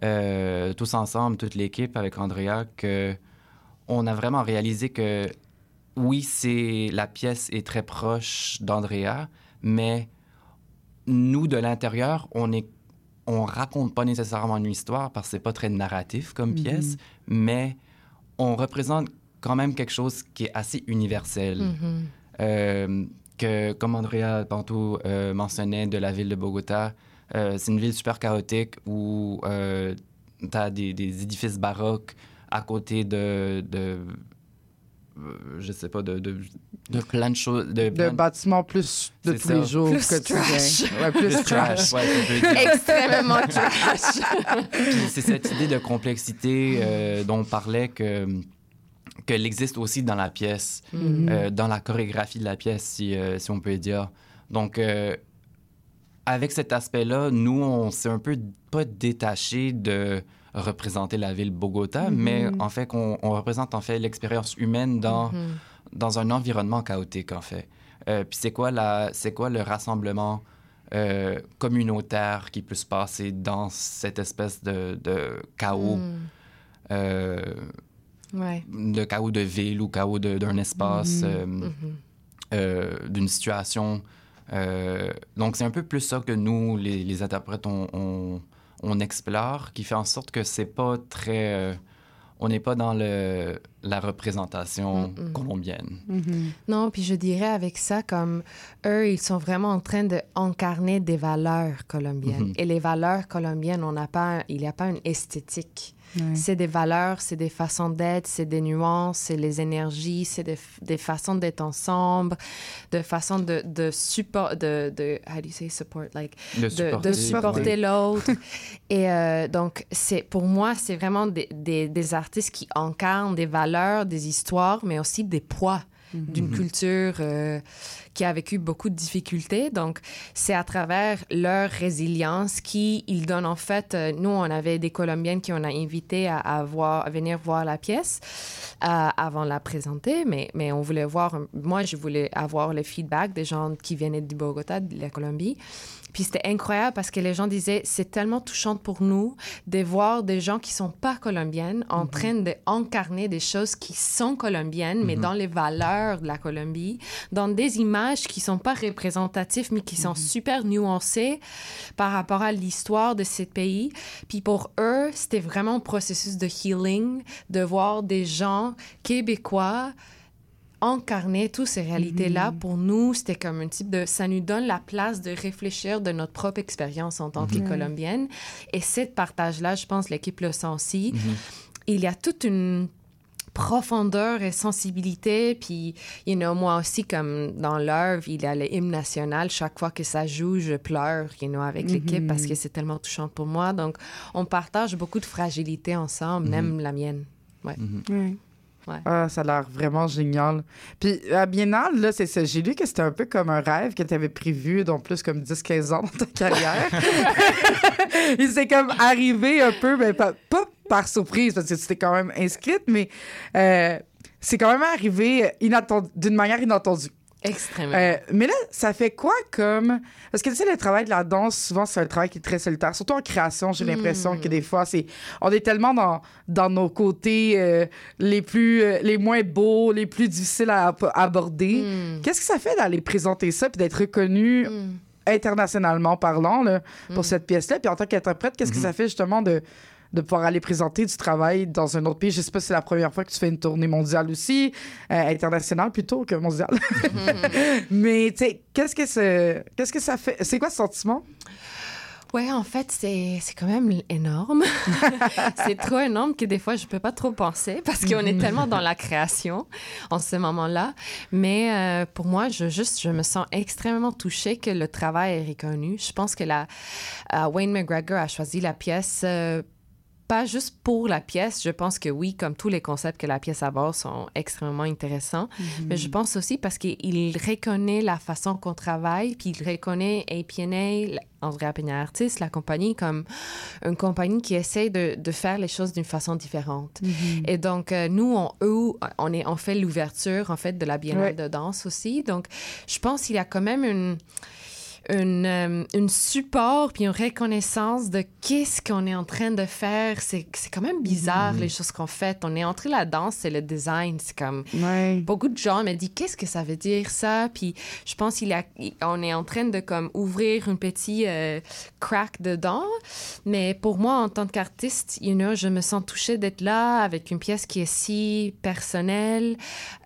euh, tous ensemble, toute l'équipe avec Andrea, que on a vraiment réalisé que oui, c'est la pièce est très proche d'Andrea, mais nous, de l'intérieur, on est on raconte pas nécessairement une histoire parce que c'est pas très narratif comme Mhm. pièce, mais on représente quand même quelque chose qui est assez universel. Mhm. Euh, que, comme Andrea tantôt euh, mentionnait de la ville de Bogota, euh, c'est une ville super chaotique où tu as des, des édifices baroques à côté de, de je sais pas, de, de, de plein de choses. De, bâtiments plus de tous ça. les jours, Plus quotidien. trash. Ouais, plus, Plus trash. trash, ouais. Extrêmement trash. C'est cette idée de complexité euh, dont on parlait que qu'elle existe aussi dans la pièce, Mhm. euh, dans la chorégraphie de la pièce, si, euh, si on peut dire. Donc, euh, avec cet aspect-là, nous, on s'est un peu pas détaché de représenter la ville Bogota, Mhm. mais en fait, on représente en fait l'expérience humaine dans, Mhm. dans un environnement chaotique, en fait. Puis c'est quoi, la, c'est quoi le rassemblement communautaire qui peut se passer dans cette espèce de, de chaos. Mm. Ouais. de chaos de ville ou chaos d'un espace, Mhm. euh, Mhm. euh, d'une situation. Euh, donc, c'est un peu plus ça que nous, les, les interprètes, on, on, on explore, qui fait en sorte que c'est pas très. euh, on n'est pas dans le, la représentation Mm-mm. colombienne. Non, puis je dirais avec ça, comme eux, ils sont vraiment en train d'incarner des valeurs colombiennes. Mhm. Et les valeurs colombiennes, on n'a pas, il n'y a pas une esthétique. C'est des valeurs, c'est des façons d'être, c'est des nuances, c'est les énergies, c'est des, des façons d'être ensemble, de façons de, de support, de, de, how do you say support, like, De de, supporter, de supporter l'autre. Et euh, donc, c'est, pour moi, c'est vraiment des, des, des artistes qui incarnent des valeurs, des histoires, mais aussi des poids d'une Mhm. culture euh, qui a vécu beaucoup de difficultés. Donc, c'est à travers leur résilience qu'ils donnent en fait. euh, nous, on avait des Colombiennes qui on a invité à, à voir, à venir voir la pièce euh, avant de la présenter, mais, mais on voulait voir. Moi, je voulais avoir le feedback des gens qui venaient du Bogota, de la Colombie. Puis c'était incroyable parce que les gens disaient c'est tellement touchant pour nous de voir des gens qui sont pas colombiennes en train d'incarner des choses qui sont colombiennes, mais Mhm. dans les valeurs de la Colombie, dans des images qui sont pas représentatives, mais qui sont super nuancées par rapport à l'histoire de ce pays. Puis pour eux, c'était vraiment un processus de healing, de voir des gens québécois incarner toutes ces réalités-là, pour nous, c'était comme un type de... Ça nous donne la place de réfléchir de notre propre expérience en tant que Mhm. Colombienne. Et cette partage-là, je pense, l'équipe le sent aussi. Mhm. Il y a toute une profondeur et sensibilité. Puis, you know, moi aussi, comme dans l'œuvre, il y a le hymne national. Chaque fois que ça joue, je pleure, you know, avec l'équipe Mhm. parce que c'est tellement touchant pour moi. Donc, on partage beaucoup de fragilité ensemble, Mhm. même la mienne. Ouais. Ouais. Ouais. Ah, ça a l'air vraiment génial. Puis à Biennale, là, c'est ça. J'ai lu que c'était un peu comme un rêve que tu avais prévu, donc plus comme 10-15 ans dans ta carrière. Il s'est comme arrivé un peu, mais pas, pas par surprise, parce que tu t'es quand même inscrite, mais euh, c'est quand même arrivé inattendu- d'une manière inattendue. Extrêmement. Euh, mais là, ça fait quoi comme... Parce que tu sais, le travail de la danse, souvent, c'est un travail qui est très solitaire. Surtout en création, j'ai l'impression que des fois, c'est... On est tellement dans, dans nos côtés euh, les plus... euh, les moins beaux, les plus difficiles à ab- aborder. Mm. Qu'est-ce que ça fait d'aller présenter ça puis d'être reconnu internationalement parlant là, pour cette pièce-là? Puis en tant qu'interprète, qu'est-ce que ça fait justement de de pouvoir aller présenter du travail dans un autre pays. Je sais pas si c'est la première fois que tu fais une tournée mondiale aussi, euh, internationale plutôt que mondiale. Mais tu sais, qu'est-ce que c'est, qu'est-ce que ça fait? C'est quoi ce sentiment? Ouais, en fait, c'est c'est quand même énorme. c'est trop énorme que des fois, je peux pas trop penser parce qu'on est Mhm. tellement dans la création en ce moment-là. Mais euh, pour moi, je, juste, je me sens extrêmement touchée que le travail est reconnu. Je pense que la, euh, Wayne McGregor a choisi la pièce. euh, pas juste pour la pièce, je pense que oui, comme tous les concepts que la pièce aborde sont extrêmement intéressants, mais je pense aussi parce qu'il reconnaît la façon qu'on travaille, puis il reconnaît APNA, Andrea Peña Artist, la compagnie, comme une compagnie qui essaie de, de faire les choses d'une façon différente. Mhm. Et donc, euh, nous, on, eux, on, est, on fait l'ouverture, en fait, de la Biennale Ouais. de danse aussi. Donc, je pense qu'il y a quand même une une, euh, une support puis une reconnaissance de qu'est-ce qu'on est en train de faire. C'est c'est quand même bizarre, Mhm. les choses qu'on fait. On est entré la danse, c'est le design. C'est comme... Ouais. Beaucoup de gens me disent, qu'est-ce que ça veut dire, ça? Puis je pense qu'il y a- on est en train de comme ouvrir une petite euh, crack dedans. Mais pour moi, en tant qu'artiste, you know, je me sens touchée d'être là avec une pièce qui est si personnelle.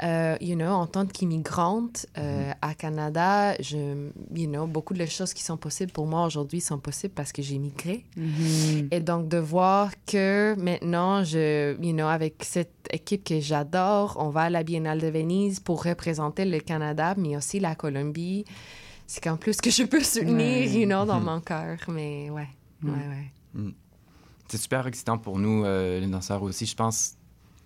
Euh, you know, en tant qu'immigrante euh, à Canada, je, you know, beaucoup de choses qui sont possibles pour moi aujourd'hui sont possibles parce que j'ai migré. Mhm. Et donc de voir que maintenant, je, you know, avec cette équipe que j'adore, on va à la Biennale de Venise pour représenter le Canada, mais aussi la Colombie. C'est qu'en plus que je peux soutenir, Ouais. you know, dans Mhm. mon cœur. Mais ouais, ouais, ouais. Mm. C'est super excitant pour nous, euh, les danseurs aussi. Je pense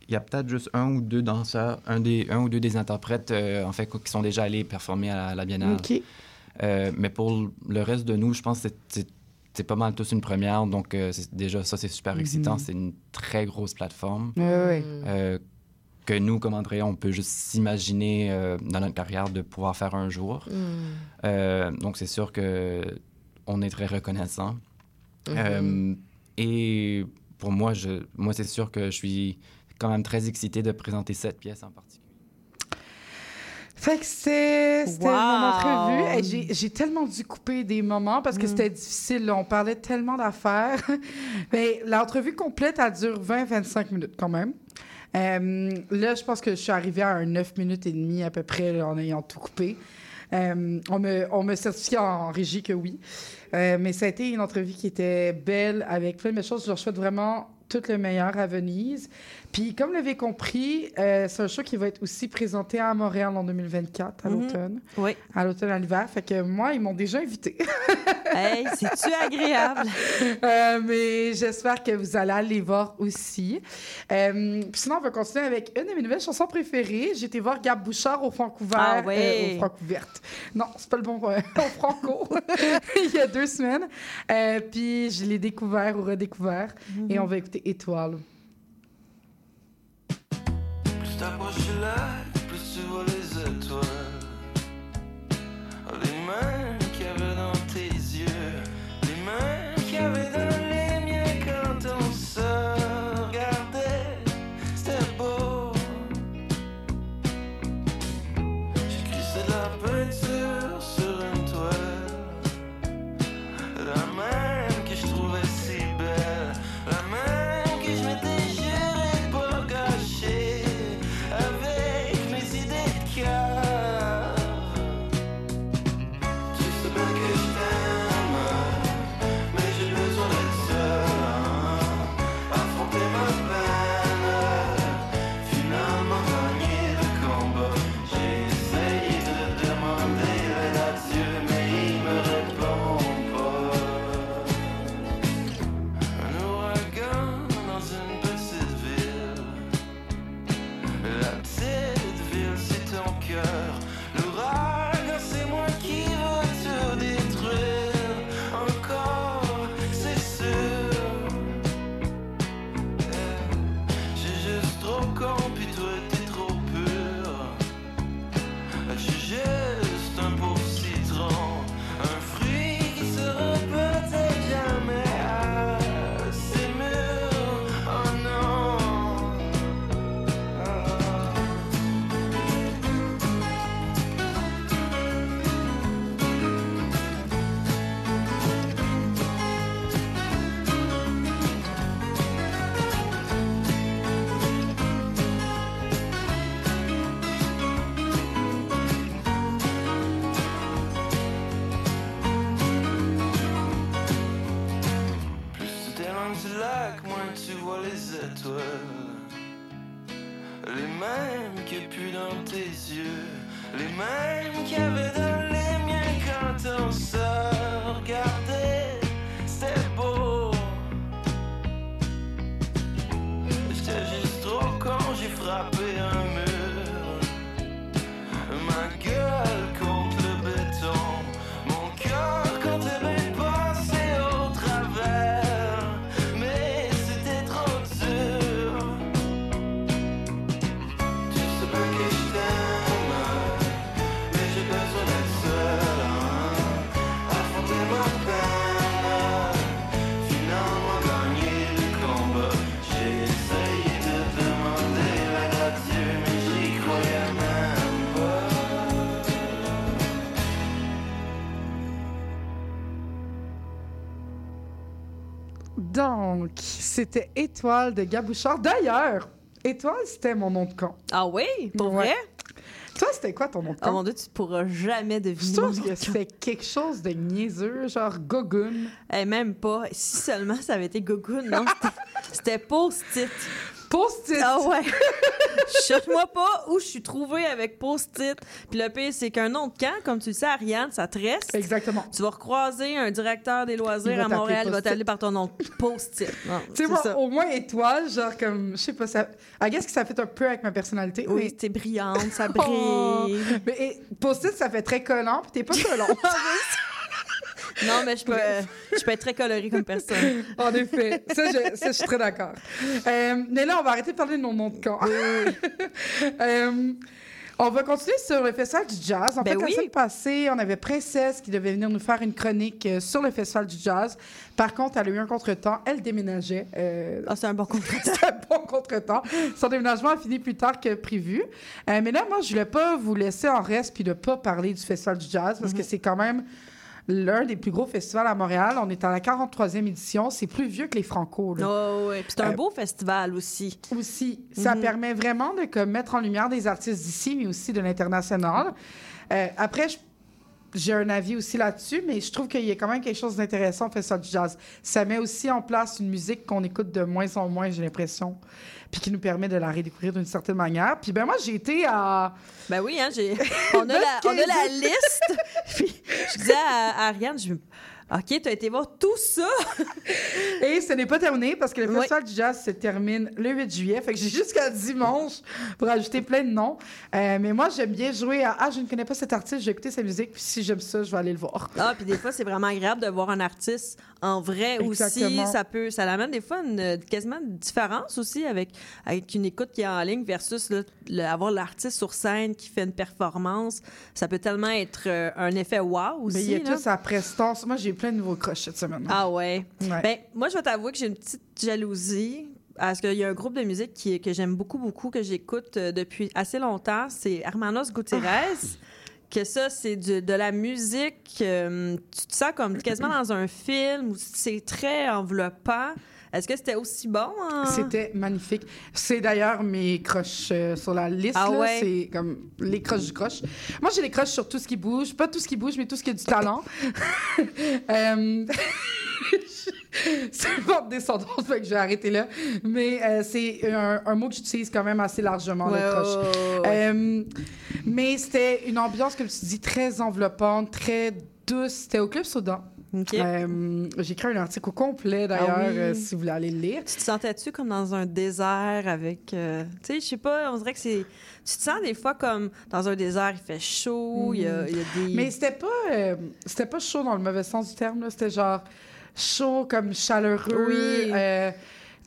il y a peut-être juste un ou deux danseurs, un, des, un ou deux des interprètes, euh, en fait, qui sont déjà allés performer à la, la Biennale. Euh, mais pour le reste de nous, je pense que c'est- pas mal tous une première. Donc, euh, déjà, ça, c'est super Mhm. excitant. C'est une très grosse plateforme. Ouais. Euh, que nous, comme Andrea, on peut juste s'imaginer euh, dans notre carrière de pouvoir faire un jour. Mm. Euh, donc, c'est sûr que on est très reconnaissant. Mhm. Euh, et pour moi, je, moi c'est sûr que je suis quand même très excité de présenter cette pièce en particulier. Fait que c'était Wow! mon entrevue. Hey, j'ai- tellement dû couper des moments parce Mm. que c'était difficile. là. On parlait tellement d'affaires. Mais l'entrevue complète, elle dure 20-25 minutes quand même. Euh, là, je pense que je suis arrivée à un 9 minutes et demie à peu près là, en ayant tout coupé. Euh, on, me, on me certifie en régie que oui. Euh, mais ça a été une entrevue qui était belle avec plein de choses. Je leur souhaite vraiment tout le meilleur à Venise. Puis, comme vous l'avez compris, euh, c'est un show qui va être aussi présenté à Montréal en 2024, à Mhm. l'automne. Oui. À l'automne, à l'hiver. Fait que moi, ils m'ont déjà invité. Hey, c'est-tu agréable? Euh, mais j'espère que vous allez aller voir aussi. Euh, puis sinon, on va continuer avec une de mes nouvelles chansons préférées. J'ai été voir Gab Bouchard au Francouvert. Ah ouais. au Francouverte. Non, c'est pas le bon au Franco. Il y a deux semaines. Puis je l'ai découvert ou redécouvert. Mhm. Et on va écouter Étoile. Plus t'approches lac, plus tu vois les étoiles. La petite Donc, c'était Étoile de Gabouchard. D'ailleurs, Étoile, c'était mon nom de camp. Ah oui? Pour Ouais. vrai? Toi, c'était quoi ton nom de Oh camp? mon Dieu, tu pourras jamais Je deviner. trouve mon que c'était quelque chose de niaiseux, genre gogun. Eh, même pas. Si seulement ça avait été Gogoun, non? c'était- C'était post-it. Post-it! Ah ouais! Cherche-moi pas où je suis trouvée avec post-it. Puis le pire, c'est qu'un nom de camp, comme tu le sais, Ariane, ça te reste. Exactement. Tu vas recroiser un directeur des loisirs à Montréal, il va t'appeler par ton nom post-it. Tu sais, moi, au moins étoile, genre comme, je sais pas, ça. I guess que ça fait un peu avec ma personnalité. Oui, mais- t'es brillante, ça Oh! brille. Mais post-it, ça fait très collant, puis t'es pas collant. Non, mais je peux, je peux être très colorée comme personne. En effet, ça, je, ça, je suis très d'accord. Euh, mais là, on va arrêter de parler de nos noms de camp. Euh, on va continuer sur le Festival du Jazz. En Ben fait, la oui. semaine passée, on avait Princesse qui devait venir nous faire une chronique euh, sur le Festival du Jazz. Par contre, elle a eu un contretemps. Elle déménageait. euh, Ah, c'est un bon contretemps. c'est un bon contretemps. Son déménagement a fini plus tard que prévu. Euh, mais là, moi, je voulais pas vous laisser en reste puis de pas parler du Festival du Jazz parce que c'est quand même l'un des plus gros festivals à Montréal. On est à la 43e édition. C'est plus vieux que les Franco. là. Oh, ouais. Puis c'est un Euh, beau festival aussi. Aussi, ça Mhm. permet vraiment de comme, mettre en lumière des artistes d'ici, mais aussi de l'international. Euh, après, je- j'ai un avis aussi là-dessus, mais je trouve qu'il y a quand même quelque chose d'intéressant au Festival du Jazz. Ça met aussi en place une musique qu'on écoute de moins en moins, j'ai l'impression, puis qui nous permet de la redécouvrir d'une certaine manière. Puis ben moi, j'ai été à... Ben oui, hein, j'ai... On, a la, on a la liste. Puis je disais à, à Ariane, je... OK, tu as été voir tout ça. Et ce n'est pas terminé parce que le Oui. Festival du Jazz se termine le 8 juillet. Fait que j'ai jusqu'à dimanche pour ajouter plein de noms. Euh, mais moi, j'aime bien jouer à Ah, je ne connais pas cet artiste, je vais écouter sa musique, puis si j'aime ça, je vais aller le voir. Ah, puis des fois, c'est vraiment agréable de voir un artiste en vrai Exactement. aussi. Ça peut, ça amène des fois une, quasiment une différence aussi avec, avec une écoute qui est en ligne versus le- avoir l'artiste sur scène qui fait une performance. Ça peut tellement être euh, un effet wow aussi. Mais il y a là. tout sa prestance. Moi, j'ai plein de nouveaux crushs cette semaine. Ah ouais. Ouais. Ben, moi, je vais t'avouer que j'ai une petite jalousie. Parce qu'il y a un groupe de musique qui, que j'aime beaucoup, beaucoup, que j'écoute euh, depuis assez longtemps. C'est Hermanos Gutiérrez. Que ça, c'est de la musique. euh, tu te sens comme quasiment dans un film c'est très enveloppant. Est-ce que c'était aussi bon? hein? C'était magnifique. C'est d'ailleurs mes croches euh, sur la liste. Ah ouais? C'est comme les croches du croche. Moi, j'ai les croches sur tout ce qui bouge. Pas tout ce qui bouge, mais tout ce qui a du talent. Euh, c'est une forte descendance, fait que je vais arrêter là. Mais euh, c'est un, un mot que j'utilise quand même assez largement, Ouais, le croche. ouais, ouais, ouais. Euh, mais c'était une ambiance, comme tu dis, très enveloppante, très douce. C'était au Club Soda? Euh, J'ai écrit un article au complet, d'ailleurs, Ah oui. euh, si vous voulez aller le lire. Tu te sentais-tu comme dans un désert avec. euh, tu sais, je sais pas, on dirait que c'est. Tu te sens des fois comme dans un désert, il fait chaud, il y, y a des. Mais c'était pas, c'était pas chaud dans le mauvais sens du terme. là. C'était genre chaud comme chaleureux. Oui.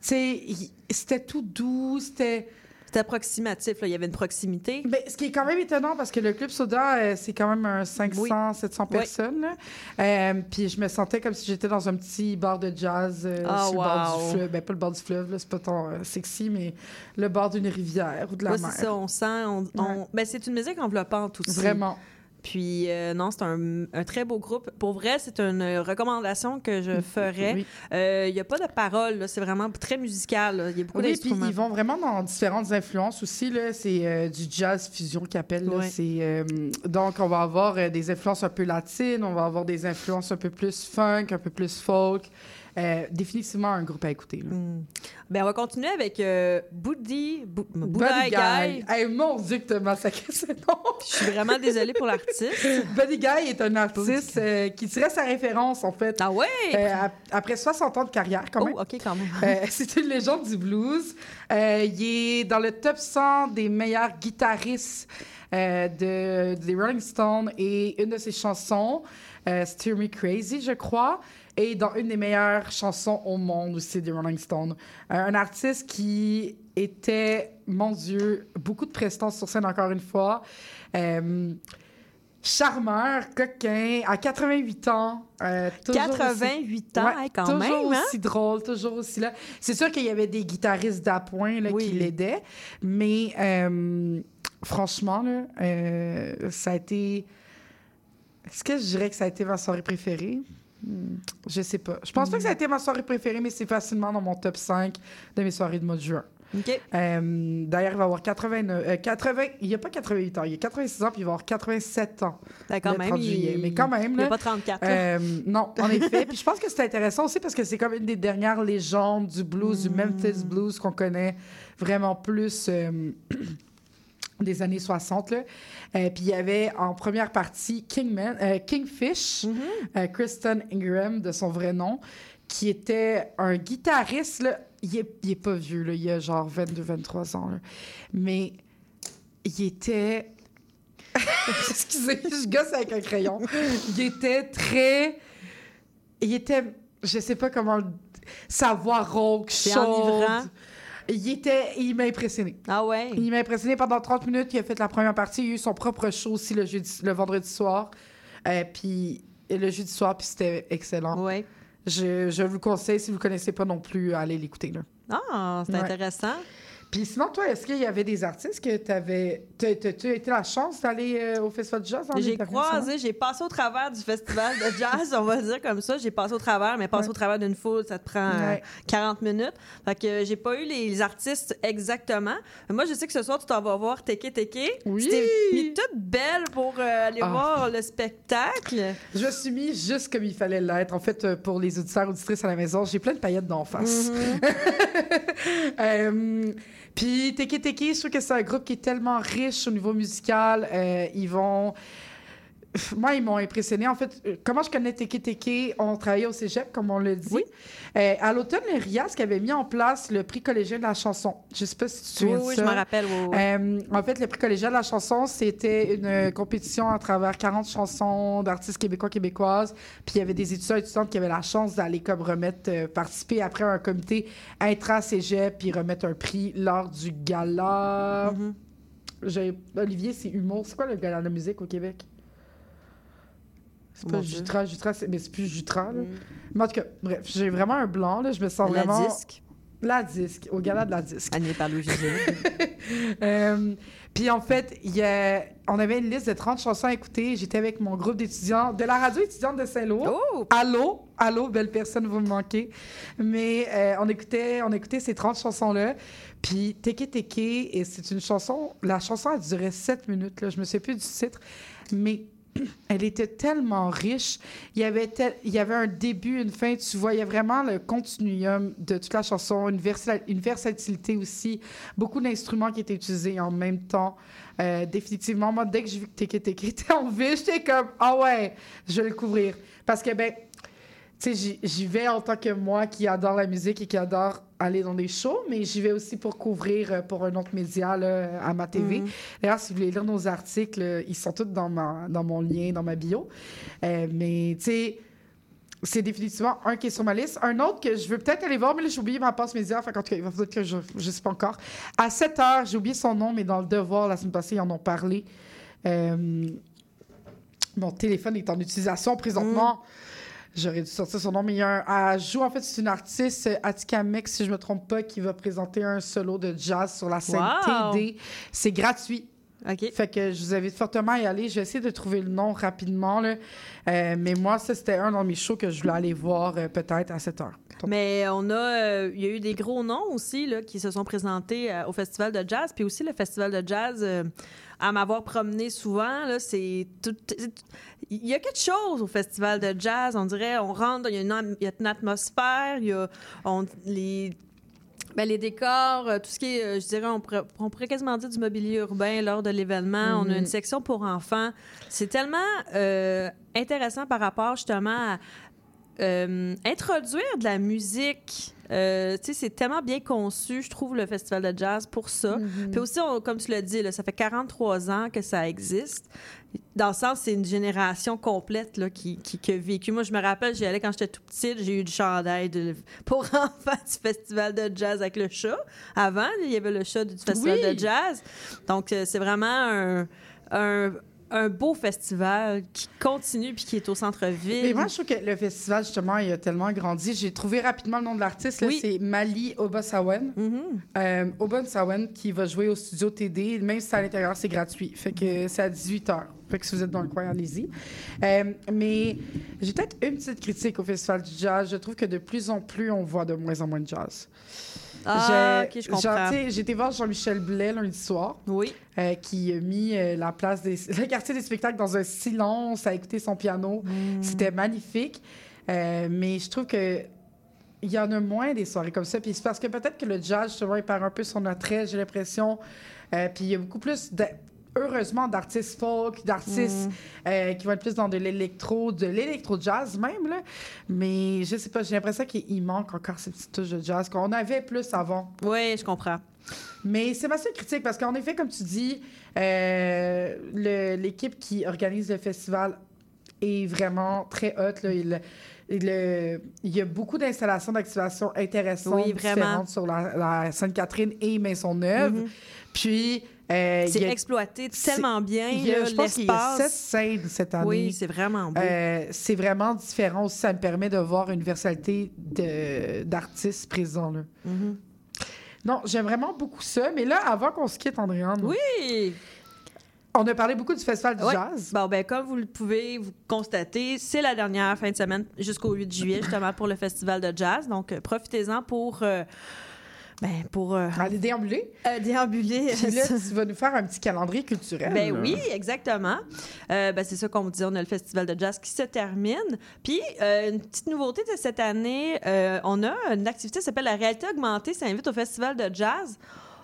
Tu sais, c'était tout doux. C'était. C'était approximatif, là. il y avait une proximité. Ben, ce qui est quand même étonnant parce que le Club Soda, euh, c'est quand même un 500, 700 Oui. personnes. là. Euh, puis je me sentais comme si j'étais dans un petit bar de jazz euh, Ah, sur le bord du fleuve. Ben, pas le bord du fleuve, c'est pas tant euh, sexy, mais le bord d'une rivière ou de la Ouais, mer. c'est ça, on sent. On, on- ben, c'est une musique enveloppante aussi. Vraiment. Puis, euh, non, c'est un, un très beau groupe. Pour vrai, c'est une recommandation que je ferais. Oui. Euh, Il n'y a pas de paroles, c'est vraiment très musical. Il y a beaucoup Oui, puis ils vont vraiment dans différentes influences aussi. C'est euh, du jazz fusion qu'ils appellent. là. Donc, on va avoir des influences un peu latines, on va avoir des influences un peu plus funk, un peu plus folk. Euh, définitivement un groupe à écouter. là. Ben, on va continuer avec euh, Boudi, Bou- Buddy Buddy Guy. Hey, mon Dieu, que t'as massacré ce nom! Je suis vraiment désolée pour l'artiste. Buddy Guy est un artiste euh, qui tirait sa référence, en fait. Ah ouais? Euh, ap- après 60 ans de carrière, quand même. Oh, OK, quand même. C'est une légende du blues. Il est dans le top 100 des meilleurs guitaristes de, des Rolling Stones et une de ses chansons, Steer Me Crazy, je crois, est dans une des meilleures chansons au monde aussi des Rolling Stones. Euh, un artiste qui était, mon Dieu, beaucoup de prestance sur scène encore une fois. Euh, charmeur, coquin, à 88 ans. euh, toujours 88 ans, Ouais, quand toujours même, hein? aussi drôle, toujours aussi là. C'est sûr qu'il y avait des guitaristes d'appoint là, qui l'aidaient, mais euh, franchement, là, euh, ça a été... Est-ce que je dirais que ça a été ma soirée préférée? Hmm, Je sais pas. Je pense pas que ça a été ma soirée préférée, mais c'est facilement dans mon top 5 de mes soirées de mois de juin. Euh, D'ailleurs, il va avoir 89, euh, 80, il n'y a pas 88 ans, il y a 86 ans, puis il va avoir 87 ans. Quand le même, 30 il- juillet. Mais quand même, il y a pas 34, là. euh, non, en effet. Puis je pense que c'est intéressant aussi parce que c'est comme une des dernières légendes du blues, du Memphis blues qu'on connaît vraiment plus. Des années 60. Là. Euh, puis il y avait en première partie Kingman, euh, Kingfish, euh, Kristen Ingram de son vrai nom, qui était un guitariste. Là. Il, est, il est pas vieux, là. il a genre 22-23 ans. là. Mais il était. Excusez, je gosse avec un crayon. Il était très il était, je sais pas comment, sa voix rauque, chaude. enivrant. Il était, il m'a impressionné. Ah ouais? Il m'a impressionné pendant 30 minutes. Il a fait la première partie. Il a eu son propre show aussi le, jeudi, le vendredi soir. Euh, puis le jeudi soir, puis c'était excellent. Ouais. Je, je vous le conseille, si vous ne connaissez pas non plus, allez l'écouter. là. Ah, c'est Ouais. intéressant. Puis sinon, toi, est-ce qu'il y avait des artistes que tu avais. Tu as été la chance d'aller euh, au Festival de Jazz en J'ai croisé, j'ai passé au travers du festival de jazz, on va dire comme ça. J'ai passé au travers, mais passer Ouais. au travers d'une foule, ça te prend euh, Ouais. 40 minutes. Fait que euh, j'ai pas eu les artistes exactement. Mais moi, je sais que ce soir, tu t'en vas voir Teke Teke. Oui! Tu t'es mis toute belle pour euh, aller Ah. voir le spectacle. Je me suis mis juste comme il fallait l'être. En fait, euh, pour les auditeurs auditrices à la maison, j'ai plein de paillettes d'en face. Euh, Puis Teke Teke, je trouve que c'est un groupe qui est tellement riche au niveau musical. Euh, ils vont... Moi, ils m'ont impressionné. En fait, euh, comment je connais Teke Teke? On travaillait au cégep, comme on le dit. Euh, à l'automne, le RIAS qui avait mis en place le prix collégien de la chanson. Je sais pas si tu te Oui, souviens oui, ça. je me rappelle. oui, oui. Euh, en fait, le prix collégial de la chanson, c'était une compétition à travers 40 chansons d'artistes québécois, québécoises. Puis il y avait des étudiants et étudiantes qui avaient la chance d'aller comme remettre, euh, participer après un comité intra-cégep, puis remettre un prix lors du gala. Mm-hmm. Olivier, c'est humour. C'est quoi le gala de musique au Québec? C'est pas. Jutra, Jutra, c'est- mais c'est plus Jutra. Là. Mais en tout cas, bref, j'ai vraiment un blanc. Là, je me sens La vraiment. disque? La disque, au gala de la disque. Animé par Louis. Euh, puis en fait, y a- on avait une liste de 30 chansons à écouter. J'étais avec mon groupe d'étudiants de la radio étudiante de Saint-Lô. Oh! Allô, allô, belle personne, vous me manquez. Mais euh, on, écoutait, on écoutait ces 30 chansons-là. Puis Teke Teke, et c'est une chanson, la chanson a duré 7 minutes. Là, je me souviens plus du titre, mais elle était tellement riche. Il y avait, il y un début, une fin. Tu voyais vraiment le continuum de toute la chanson, une, versa- une versatilité aussi. Beaucoup d'instruments qui étaient utilisés en même temps. Euh, définitivement, moi, dès que j'ai vu que Teke était en ville, j'étais comme, ah ouais, je vais le couvrir. Parce que, ben, tu sais, j'y- vais en tant que moi qui adore la musique et qui adore aller dans des shows, mais j'y vais aussi pour couvrir euh, pour un autre média là, à ma TV. Mhm. D'ailleurs, si vous voulez lire nos articles, euh, ils sont tous dans, ma, dans mon lien, dans ma bio. Euh, mais, tu sais, c'est définitivement un qui est sur ma liste. Un autre que je veux peut-être aller voir, mais là, j'ai oublié ma passe média. Fait qu'en tout cas, il va falloir que je ne sais pas encore. À 7 heures, j'ai oublié son nom, mais dans le devoir, la semaine passée, ils en ont parlé. Euh, mon téléphone est en utilisation présentement. J'aurais dû sortir son nom, mais il y a un. Elle joue, en fait, c'est une artiste, euh, Atikamek, si je me trompe pas, qui va présenter un solo de jazz sur la scène Wow! TD. C'est gratuit. OK. Fait que je vous invite fortement à y aller. Je vais essayer de trouver le nom rapidement. Là. Euh, mais moi, ça, c'était un dans mes shows que je voulais aller voir euh, peut-être à 7 heures. Mais on a, euh, il y a eu des gros noms aussi là, qui se sont présentés au festival de jazz, puis aussi le festival de jazz. À m'avoir promené souvent, là, c'est tout. Il y a quelque chose au festival de jazz. On dirait, on rentre, il y a une, am- il y a une atmosphère, il y a on- les. ben, les décors, euh, tout ce qui est, euh, je dirais, on pourrait, on pourrait quasiment dire du mobilier urbain lors de l'événement. On a Mhm. une section pour enfants. C'est tellement euh, intéressant par rapport justement à euh, introduire de la musique. Euh, tu sais, c'est tellement bien conçu, je trouve, le festival de jazz pour ça. Mhm. Puis aussi, on- comme tu l'as dit, là, ça fait 43 ans que ça existe. Dans le sens, c'est une génération complète là, qui, qui, qui a vécu. Moi, je me rappelle, j'y allais quand j'étais tout petite, j'ai eu du chandail de- pour enfants du festival de jazz avec le chat. Avant, il y avait le chat du festival Oui. de jazz. Donc, euh, c'est vraiment un, un, un beau festival qui continue puis qui est au centre-ville. Mais moi, je trouve que le festival, justement, il a tellement grandi. J'ai trouvé rapidement le nom de l'artiste. Oui. C'est Mali Obasawen. Mhm. Euh, Obasawen qui va jouer au studio TD. Même si c'est à l'intérieur, c'est gratuit. Fait que c'est à 18 h. Fait que si vous êtes dans le coin, allez-y. Euh, mais j'ai peut-être une petite critique au festival du jazz. Je trouve que de plus en plus, on voit de moins en moins de jazz. Ah, ok, je comprends. été voir Jean-Michel Blais lundi soir. Oui. euh, qui a mis euh, la place des, le quartier des spectacles dans un silence à écouter son piano. Mm. C'était magnifique. Euh, mais je trouve que il y en a moins des soirées comme ça. Puis c'est parce que peut-être que le jazz, justement, il perd un peu son attrait, j'ai l'impression. Euh, puis il y a beaucoup plus, de- heureusement, d'artistes folk, d'artistes euh, qui vont être plus dans de l'électro, de l'électro-jazz même. Là. Mais je sais pas, j'ai l'impression qu'il manque encore ces petites touches de jazz qu'on avait plus avant. Oui, je comprends. Mais c'est ma seule critique parce qu'en effet, comme tu dis, euh, l'équipe qui organise le festival est vraiment très hot. Là. Il, il, il y a beaucoup d'installations d'activation intéressantes Oui, différentes sur la, la Sainte-Catherine et Maisonneuve. Mhm. Puis... euh, C'est a- exploité tellement bien, il y a- là, je pense qu'il y a l'espace. sept scènes cette année. Oui, c'est vraiment beau. Euh, c'est vraiment différent aussi. Ça me permet de voir une versalité d'artistes présents. Là. Mhm. Non, j'aime vraiment beaucoup ça. Mais là, avant qu'on se quitte, Andréane, Oui! on a parlé beaucoup du Festival du Ouais. jazz. Bon, ben, comme vous le pouvez vous constater, c'est la dernière fin de semaine jusqu'au 8 juillet, justement, pour le Festival de jazz. Donc, euh, profitez-en pour. euh, ben, pour. euh, Aller déambuler. euh, déambuler. Puis là, tu vas nous faire un petit calendrier culturel. Ben là. oui, exactement. Euh, ben c'est ça qu'on vous dit, on a le festival de jazz qui se termine. Puis, euh, une petite nouveauté de cette année, on a une activité qui s'appelle la réalité augmentée, ça invite au festival de jazz.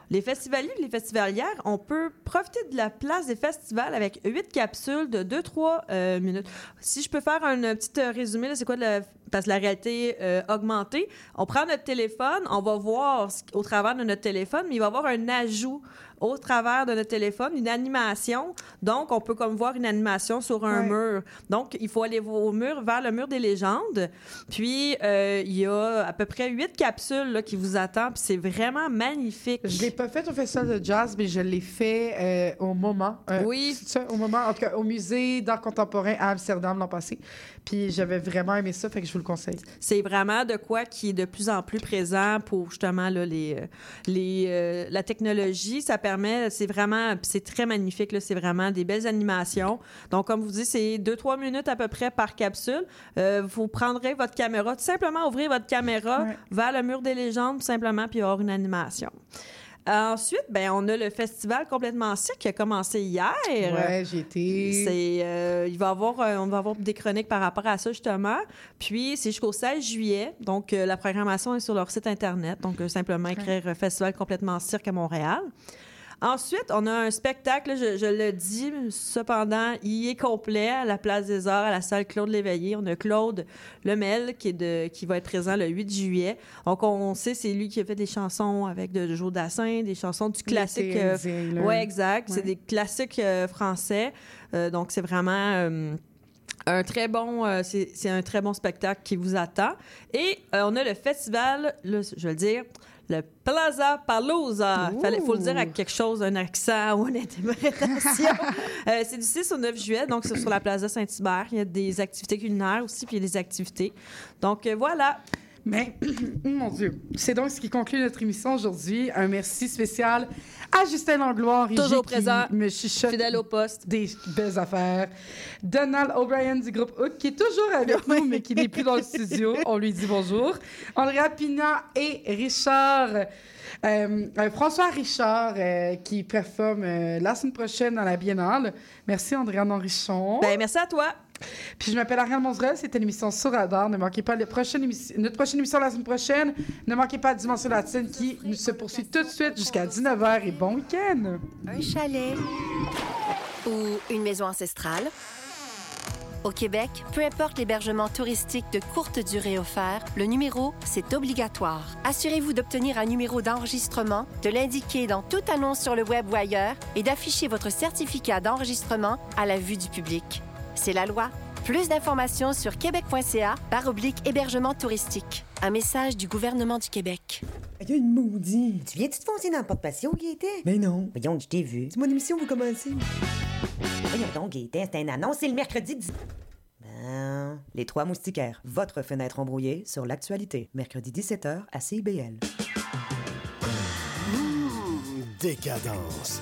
Les festivaliers et les festivalières, on peut profiter de la place des festivals avec huit capsules de 2-3 minutes. Si je peux faire un euh, petit euh, résumé, c'est quoi de la, parce la réalité euh, augmentée? On prend notre téléphone, on va voir au travers de notre téléphone, mais il va y avoir un ajout au travers de notre téléphone, une animation. Donc, on peut comme voir une animation sur un Ouais. mur. Donc, il faut aller au mur, vers le mur des légendes. Puis, euh, il y a à peu près huit capsules là, qui vous attendent. Puis, c'est vraiment magnifique. Je l'ai pas fait au Festival de jazz, mais je l'ai fait euh, au moment. Euh, Oui. c'est ça, au moment, en tout cas, au musée d'art contemporain à Amsterdam l'an passé. Puis j'avais vraiment aimé ça, fait que je vous le conseille. C'est vraiment de quoi qui est de plus en plus présent pour justement là, les, euh, les, euh, la technologie. Ça permet, c'est vraiment, c'est très magnifique, là, c'est vraiment des belles animations. Donc, comme vous dites, c'est 2-3 minutes à peu près par capsule. Euh, vous prendrez votre caméra, tout simplement ouvrir votre caméra Ouais. vers le mur des légendes, tout simplement, puis il y aura une animation. Ensuite, ben, on a le festival complètement cirque qui a commencé hier. Ouais, j'ai été. Euh, il va avoir, euh, on va avoir des chroniques par rapport à ça, justement. Puis, c'est jusqu'au 16 juillet. Donc, euh, la programmation est sur leur site Internet. Donc, euh, simplement écrire Festival complètement cirque à Montréal. Ensuite, on a un spectacle, je, je le dis, cependant, il est complet à la Place des Arts, à la salle Claude Léveillé. On a Claude Lemel qui, est de, qui va être présent le 8 juillet. Donc, on sait, c'est lui qui a fait des chansons avec de Joe Dassin, des chansons du classique. euh, ouais, exact. C'est des classiques euh, français. Euh, donc, c'est vraiment. un très bon, euh, c'est un très bon spectacle qui vous attend. Et euh, on a le festival, je vais le dire, le Plaza Palooza. Il faut le dire avec quelque chose, un accent ou une interprétation. Euh, c'est du 6 au 9 juillet, donc c'est sur la Plaza Saint-Hubert. Il y a des activités culinaires aussi, puis il y a des activités. Donc euh, voilà. Mais, mon Dieu, c'est donc ce qui conclut notre émission aujourd'hui. Un merci spécial à Justin régie, Toujours qui présent, me chuchote fidèle au poste. des belles affaires. Donald O'Brien du groupe Hook, qui est toujours avec nous, mais qui n'est plus dans le studio. On lui dit bonjour. Andrea Pina et Richard... euh, euh, François Richard, euh, qui performe la semaine prochaine à la Biennale. Merci, Andréane Henrichon. Ben, merci à toi. Puis je m'appelle Ariane Monzerel, c'était l'émission sur Radar. Ne manquez pas les prochaines émissions- notre prochaine émission la semaine prochaine. Ne manquez pas Dimension Latine qui nous se poursuit tout de suite jusqu'à 19h et bon week-end. Un chalet ou une maison ancestrale. Au Québec, peu importe l'hébergement touristique de courte durée offert, le numéro, c'est obligatoire. Assurez-vous d'obtenir un numéro d'enregistrement, de l'indiquer dans toute annonce sur le web ou ailleurs et d'afficher votre certificat d'enregistrement à la vue du public. C'est la loi. Plus d'informations sur québec.ca par oblique hébergement touristique. Un message du gouvernement du Québec. Il y a une maudite. Tu viens-tu te foncer dans le porte-patio, Gaëtan? Mais non. Voyons, je t'ai vu. C'est mon émission, vous commencez. Voyons donc, Gaëtan, c'est une annonce, c'est le mercredi 10... Ben, les Trois Moustiquaires, votre fenêtre embrouillée sur l'actualité. Mercredi 17h à CIBL. Décadence.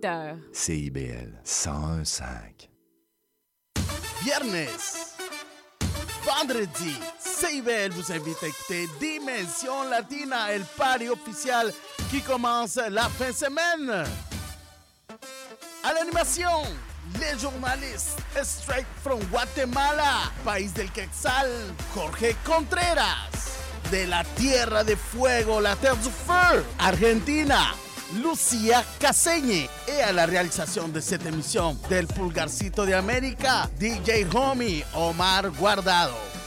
18 heures. CIBL 101.5. Viernes, vendredi, CIBL vous invite à écouter Dimension Latina, el party officiel qui commence la fin de semaine. À l'animation, les journalistes straight from Guatemala, país del Quetzal, Jorge Contreras. De la Tierra de Fuego, la Terre du Feu, Argentina, Lucía Caseñe. À la réalisation de cette émission del Pulgarcito de América, DJ Homie Omar Guardado.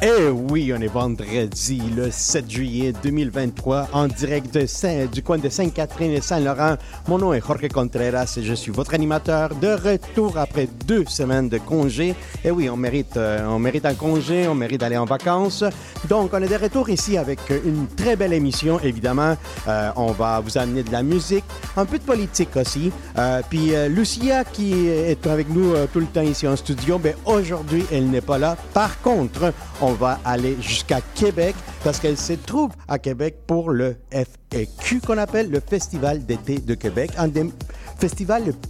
Eh oui, on est vendredi le 7 juillet 2023 en direct de Saint- du coin de Sainte-Catherine et Saint-Laurent. Mon nom est Jorge Contreras et je suis votre animateur de retour après deux semaines de congé. Eh oui, on mérite, euh, on mérite un congé, on mérite d'aller en vacances. Donc, on est de retour ici avec une très belle émission, évidemment. Euh, on va vous amener de la musique, un peu de politique aussi. Euh, puis euh, Lucia, qui est avec nous euh, tout le temps ici en studio, ben aujourd'hui, elle n'est pas là. Par contre, on va aller jusqu'à Québec parce qu'elle se trouve à Québec pour le FEQ qu'on appelle le Festival d'été de Québec, un des festivals les plus